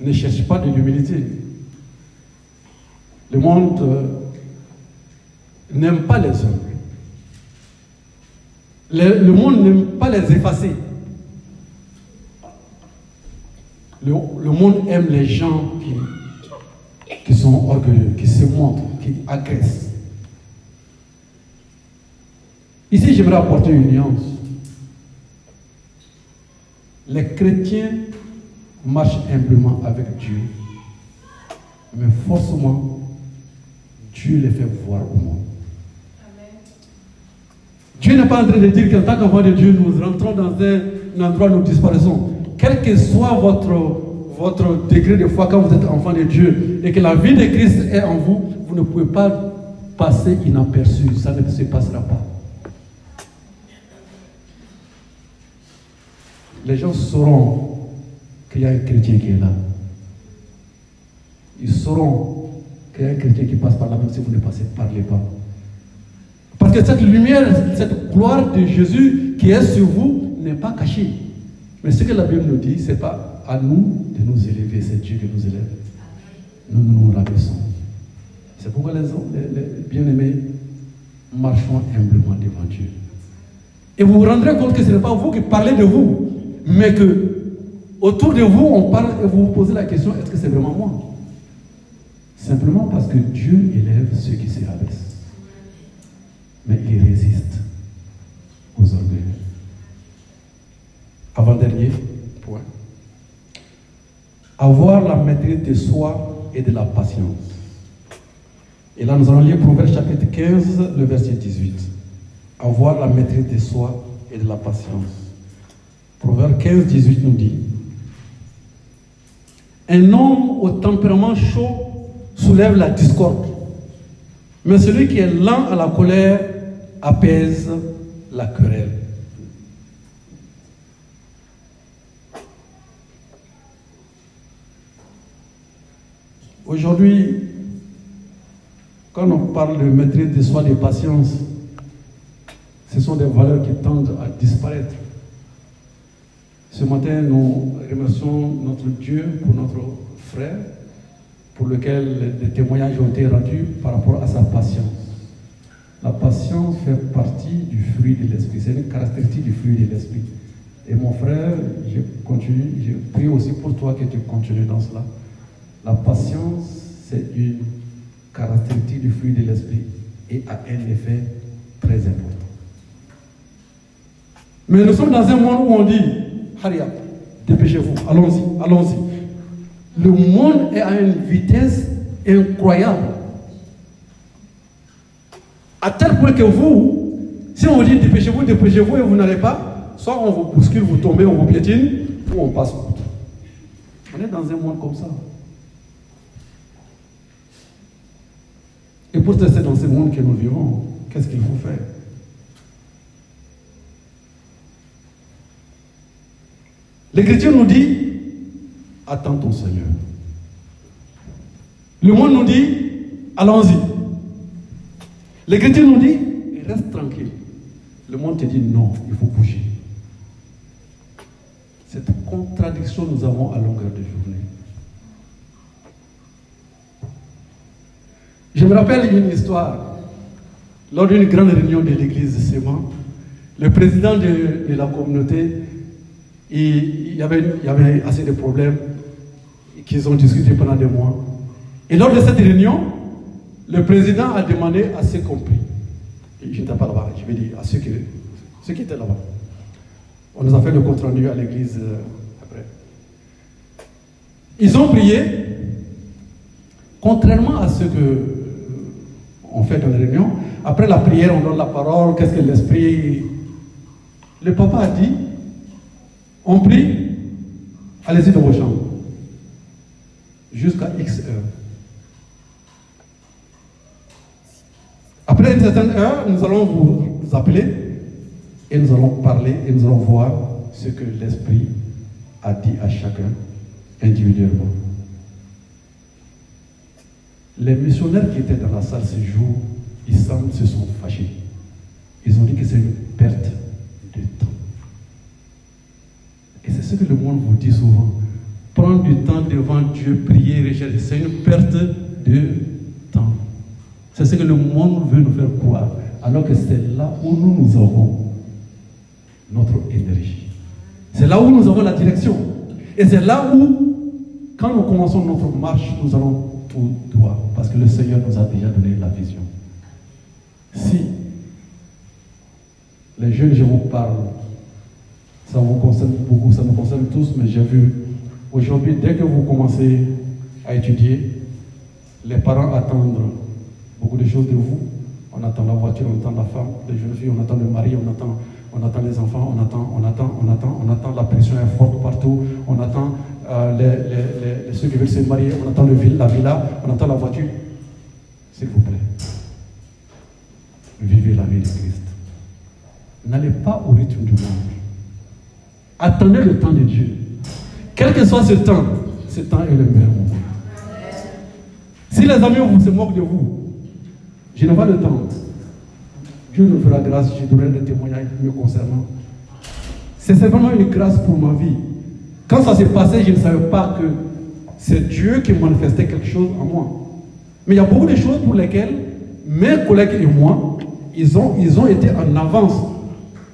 A: ne cherche pas de l'humilité. Le monde euh, n'aime pas les hommes. Le, monde n'aime pas les effacer. Le, monde aime les gens qui, qui sont orgueilleux, qui se montrent, qui agressent. Ici, j'aimerais apporter une nuance. Les chrétiens marchent humblement avec Dieu, mais forcément, Dieu les fait voir au monde. Dieu n'est pas en train de dire qu'en tant qu'enfant de Dieu, nous rentrons dans un, endroit où nous disparaissons. Quel que soit votre, votre degré de foi quand vous êtes enfant de Dieu et que la vie de Christ est en vous, vous ne pouvez pas passer inaperçu. Ça ne se passera pas. Les gens sauront qu'il y a un chrétien qui est là. Ils sauront qu'il y a un chrétien qui passe par là, même si vous ne passez, parlez pas. Parce que cette lumière, cette gloire de Jésus qui est sur vous n'est pas cachée. Mais ce que la Bible nous dit, ce n'est pas à nous de nous élever, c'est Dieu qui nous élève. Nous nous rabaissons. C'est pourquoi les, les bien-aimés marchons humblement devant Dieu. Et vous vous rendrez compte que ce n'est pas vous qui parlez de vous, mais que autour de vous, on parle et vous vous posez la question, est-ce que c'est vraiment moi? Simplement parce que Dieu élève ceux qui se rabaissent. Mais il résiste aux orgueilleux. Avant-dernier point. Avoir la maîtrise de soi et de la patience. Et là, nous allons lire Proverbe chapitre 15, le verset 18. Avoir la maîtrise de soi et de la patience. Proverbe 15, 18 nous dit Un homme au tempérament chaud soulève la discorde. Mais celui qui est lent à la colère apaise la querelle. Aujourd'hui, quand on parle de maîtrise de soi, de patience, ce sont des valeurs qui tendent à disparaître. Ce matin, nous remercions notre Dieu pour notre frère pour lequel des témoignages ont été rendus par rapport à sa patience. La patience fait partie du fruit de l'esprit, c'est une caractéristique du fruit de l'esprit. Et mon frère, je continue, je prie aussi pour toi que tu continues dans cela. La patience, c'est une caractéristique du fruit de l'esprit et a un effet très important. Mais nous sommes dans un monde où on dit, up, dépêchez-vous, allons-y, allons-y. Le monde est à une vitesse incroyable. À tel point que vous, si on vous dit dépêchez-vous, dépêchez-vous et vous n'allez pas, soit on vous bouscule, vous tombez, on vous piétine, ou on passe. On est dans un monde comme ça. Et pour c'est dans ce monde que nous vivons, qu'est-ce qu'il faut faire? L'Écriture nous dit attends ton Seigneur. Le monde nous dit, allons-y. L'Écriture nous dit, reste tranquille. Le monde te dit, non, il faut bouger. Cette contradiction nous avons à longueur de journée. Je me rappelle une histoire. Lors d'une grande réunion de l'église de Séman, le président de, la communauté, il, y avait, assez de problèmes qu'ils ont discuté pendant des mois. Et lors de cette réunion, le président a demandé à ceux compris, je n'étais pas là-bas, je vais dire à ceux qui, ceux qui étaient là-bas. On nous a fait le compte rendu à l'église euh, après. Ils ont prié, contrairement à ce que euh, on fait dans les réunions. Après la prière, on donne la parole, qu'est-ce que l'esprit. Le papa a dit on prie, allez-y dans vos chambres jusqu'à X heures. Après une certaine heure, nous allons vous appeler et nous allons parler et nous allons voir ce que l'Esprit a dit à chacun individuellement. Les missionnaires qui étaient dans la salle ce jour, ils se sont fâchés. Ils ont dit que c'est une perte de temps. Et c'est ce que le monde vous dit souvent prendre du temps devant Dieu, prier, rechercher, c'est une perte de temps. C'est ce que le monde veut nous faire croire, alors que c'est là où nous, avons notre énergie. C'est là où nous avons la direction. Et c'est là où, quand nous commençons notre marche, nous allons tout droit, parce que le Seigneur nous a déjà donné la vision. Si les jeunes, je vous parle, ça vous concerne beaucoup, ça nous concerne tous, mais j'ai vu Aujourd'hui, dès que vous commencez à étudier, les parents attendent beaucoup de choses de vous. On attend la voiture, on attend la femme, les jeunes filles, on attend le mari, on attend, on attend les enfants, on attend, on attend, on attend, on attend, la pression est forte partout, on attend euh, les, ceux qui veulent se marier, on attend le, la villa, on attend la voiture. S'il vous plaît, vivez la vie de Christ. N'allez pas au rythme du monde. Attendez le temps de Dieu. Quel que soit ce temps, ce temps est le moment. Si les amis vous se moquent de vous, je n'ai pas le temps. Dieu nous fera grâce, je donnerai des témoignages me concernant. C'est vraiment une grâce pour ma vie. Quand ça s'est passé, je ne savais pas que c'est Dieu qui manifestait quelque chose en moi. Mais il y a beaucoup de choses pour lesquelles mes collègues et moi, ils ont été en avance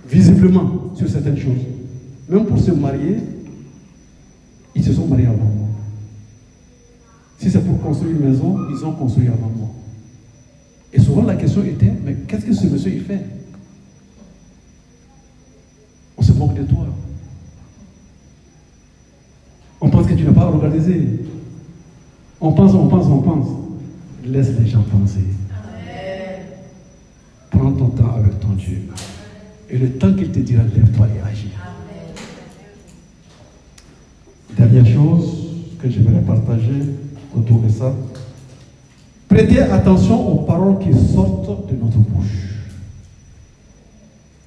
A: visiblement, sur certaines choses. Même pour se marier, ils se sont mariés avant moi. Si c'est pour construire une maison, ils ont construit avant moi. Et souvent la question était, mais qu'est-ce que ce monsieur il fait? On se moque de toi. On pense que tu n'as pas organisé. On pense, on pense, on pense. Laisse les gens penser. Prends ton temps avec ton Dieu. Et le temps qu'il te dira, lève-toi et agis. Dernière chose que je vais partager autour de ça. Prêtez attention aux paroles qui sortent de notre bouche.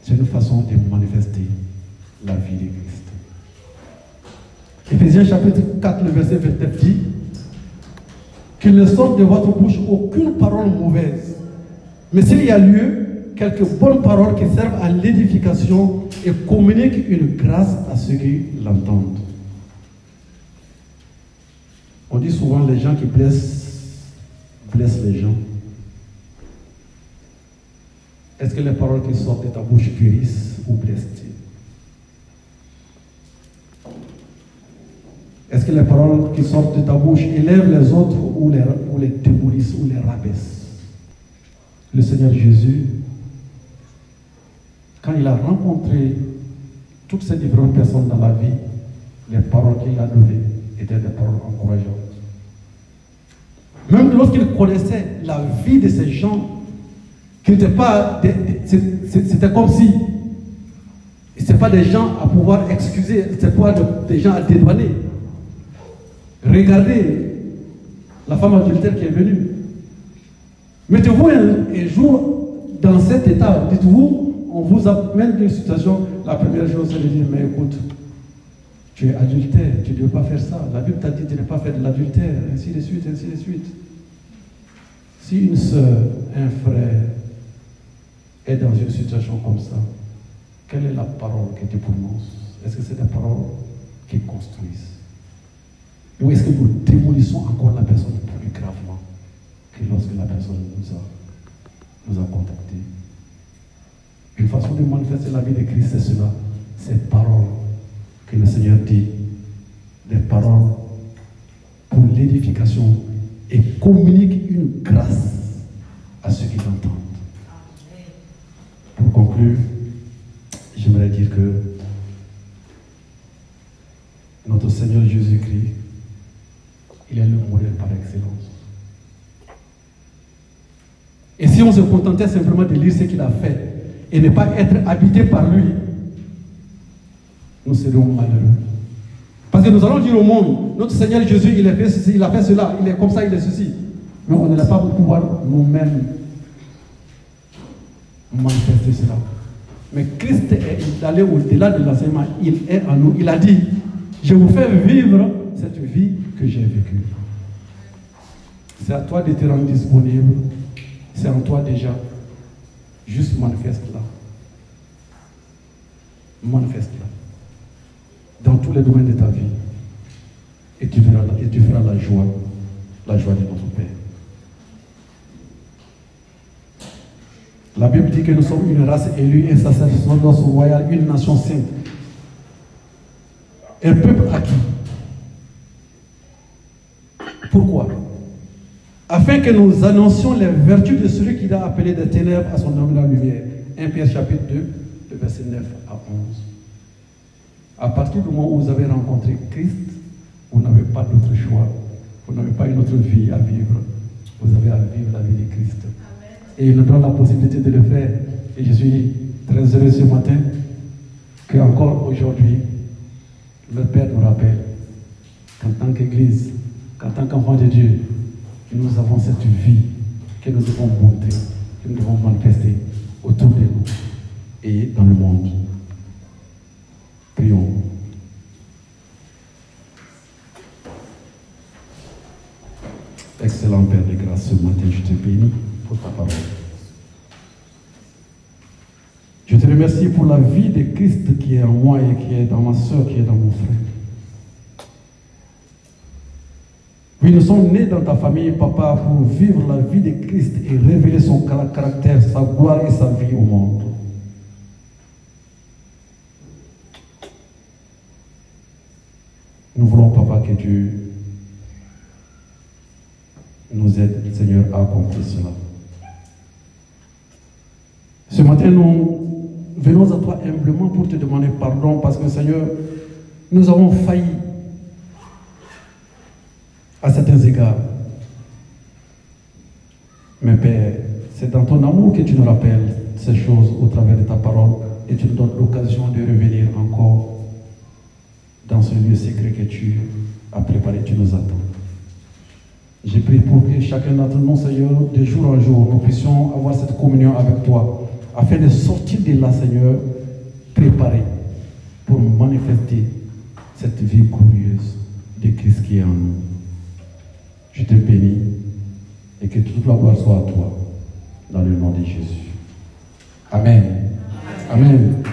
A: C'est une façon de manifester la vie de Christ. Éphésiens chapitre 4, le verset 29 dit qu'il ne sorte de votre bouche aucune parole mauvaise. Mais s'il y a lieu, quelques bonnes paroles qui servent à l'édification et communiquent une grâce à ceux qui l'entendent. On dit souvent les gens qui blessent, blessent les gens. Est-ce que les paroles qui sortent de ta bouche guérissent ou blessent-ils? Est-ce que les paroles qui sortent de ta bouche élèvent les autres ou les, ou ou les rabaissent? Le Seigneur Jésus, quand il a rencontré toutes ces différentes personnes dans la vie, les paroles qu'il a données étaient des paroles encourageantes. Même lorsqu'il connaissait la vie de ces gens, qui n'étaient pas. C'était comme si. Ce pas des gens à pouvoir excuser, ce pas des gens à dédouaner. Regardez la femme adultère qui est venue. Mettez-vous un, jour dans cet état. Dites-vous, on vous amène une situation. La première chose, c'est de dire Mais écoute, tu es adultère, tu ne dois pas faire ça. La Bible t'a dit de ne pas faire de l'adultère, ainsi de suite, ainsi de suite. Si une soeur, un frère est dans une situation comme ça, quelle est la parole que tu prononces? Est-ce que c'est des paroles qui construisent? Ou est-ce que nous démolissons encore la personne plus gravement que lorsque la personne nous a, nous a contactés? Une façon de manifester la vie de Christ, c'est cela, ces paroles que le Seigneur dit, des paroles pour l'édification et communique une grâce à ceux qui l'entendent. Pour conclure, j'aimerais dire que notre Seigneur Jésus-Christ, il est le modèle par excellence. Et si on se contentait simplement de lire ce qu'il a fait et ne pas être habité par lui, nous serions malheureux. Parce que nous allons dire au monde, notre Seigneur Jésus, il a fait ceci, il a fait cela, il est comme ça, il est ceci. Mais on n'a pas pouvoir nous-mêmes manifester cela. Mais Christ est allé au-delà de l'enseignement. Il est en nous. Il a dit, je vous fais vivre cette vie que j'ai vécue. C'est à toi de te rendre disponible. C'est en toi déjà. Juste manifeste-la. Manifeste-la dans tous les domaines de ta vie. Et tu verras, et tu feras la joie, la joie de notre Père. La Bible dit que nous sommes une race élue, un sacerdoce royal, une nation sainte. Un peuple acquis. Pourquoi? Afin que nous annoncions les vertus de celui qui a appelé des ténèbres à son nom de la lumière. 1 Pierre chapitre 2, le verset 9 à 11. À partir du moment où vous avez rencontré Christ, vous n'avez pas d'autre choix. Vous n'avez pas une autre vie à vivre. Vous avez à vivre la vie de Christ. Et il nous donne la possibilité de le faire. Et je suis très heureux ce matin qu'encore aujourd'hui, le Père nous rappelle qu'en tant qu'Église, qu'en tant qu'enfant de Dieu, nous avons cette vie que nous devons montrer, que nous devons manifester autour de nous et dans le monde. Excellent Père de grâce, ce matin, je te bénis pour ta parole. Je te remercie pour la vie de Christ qui est en moi et qui est dans ma soeur, qui est dans mon frère. Oui, nous sommes nés dans ta famille, papa, pour vivre la vie de Christ, et révéler son caractère, sa gloire et sa vie au monde. Pas que tu nous aides, Seigneur, à accomplir cela. Ce matin, nous venons à toi humblement pour te demander pardon parce que, Seigneur, nous avons failli à certains égards. Mais Père, c'est dans ton amour que tu nous rappelles ces choses au travers de ta parole et tu nous donnes l'occasion de revenir encore dans ce lieu secret que tu as préparé, tu nous attends. J'ai prie pour que chacun d'entre nous, Seigneur, de jour en jour, nous puissions avoir cette communion avec toi, afin de sortir de là, Seigneur, préparé pour manifester cette vie glorieuse de Christ qui est en nous. Je te bénis et que toute la gloire soit à toi, dans le nom de Jésus. Amen. Amen.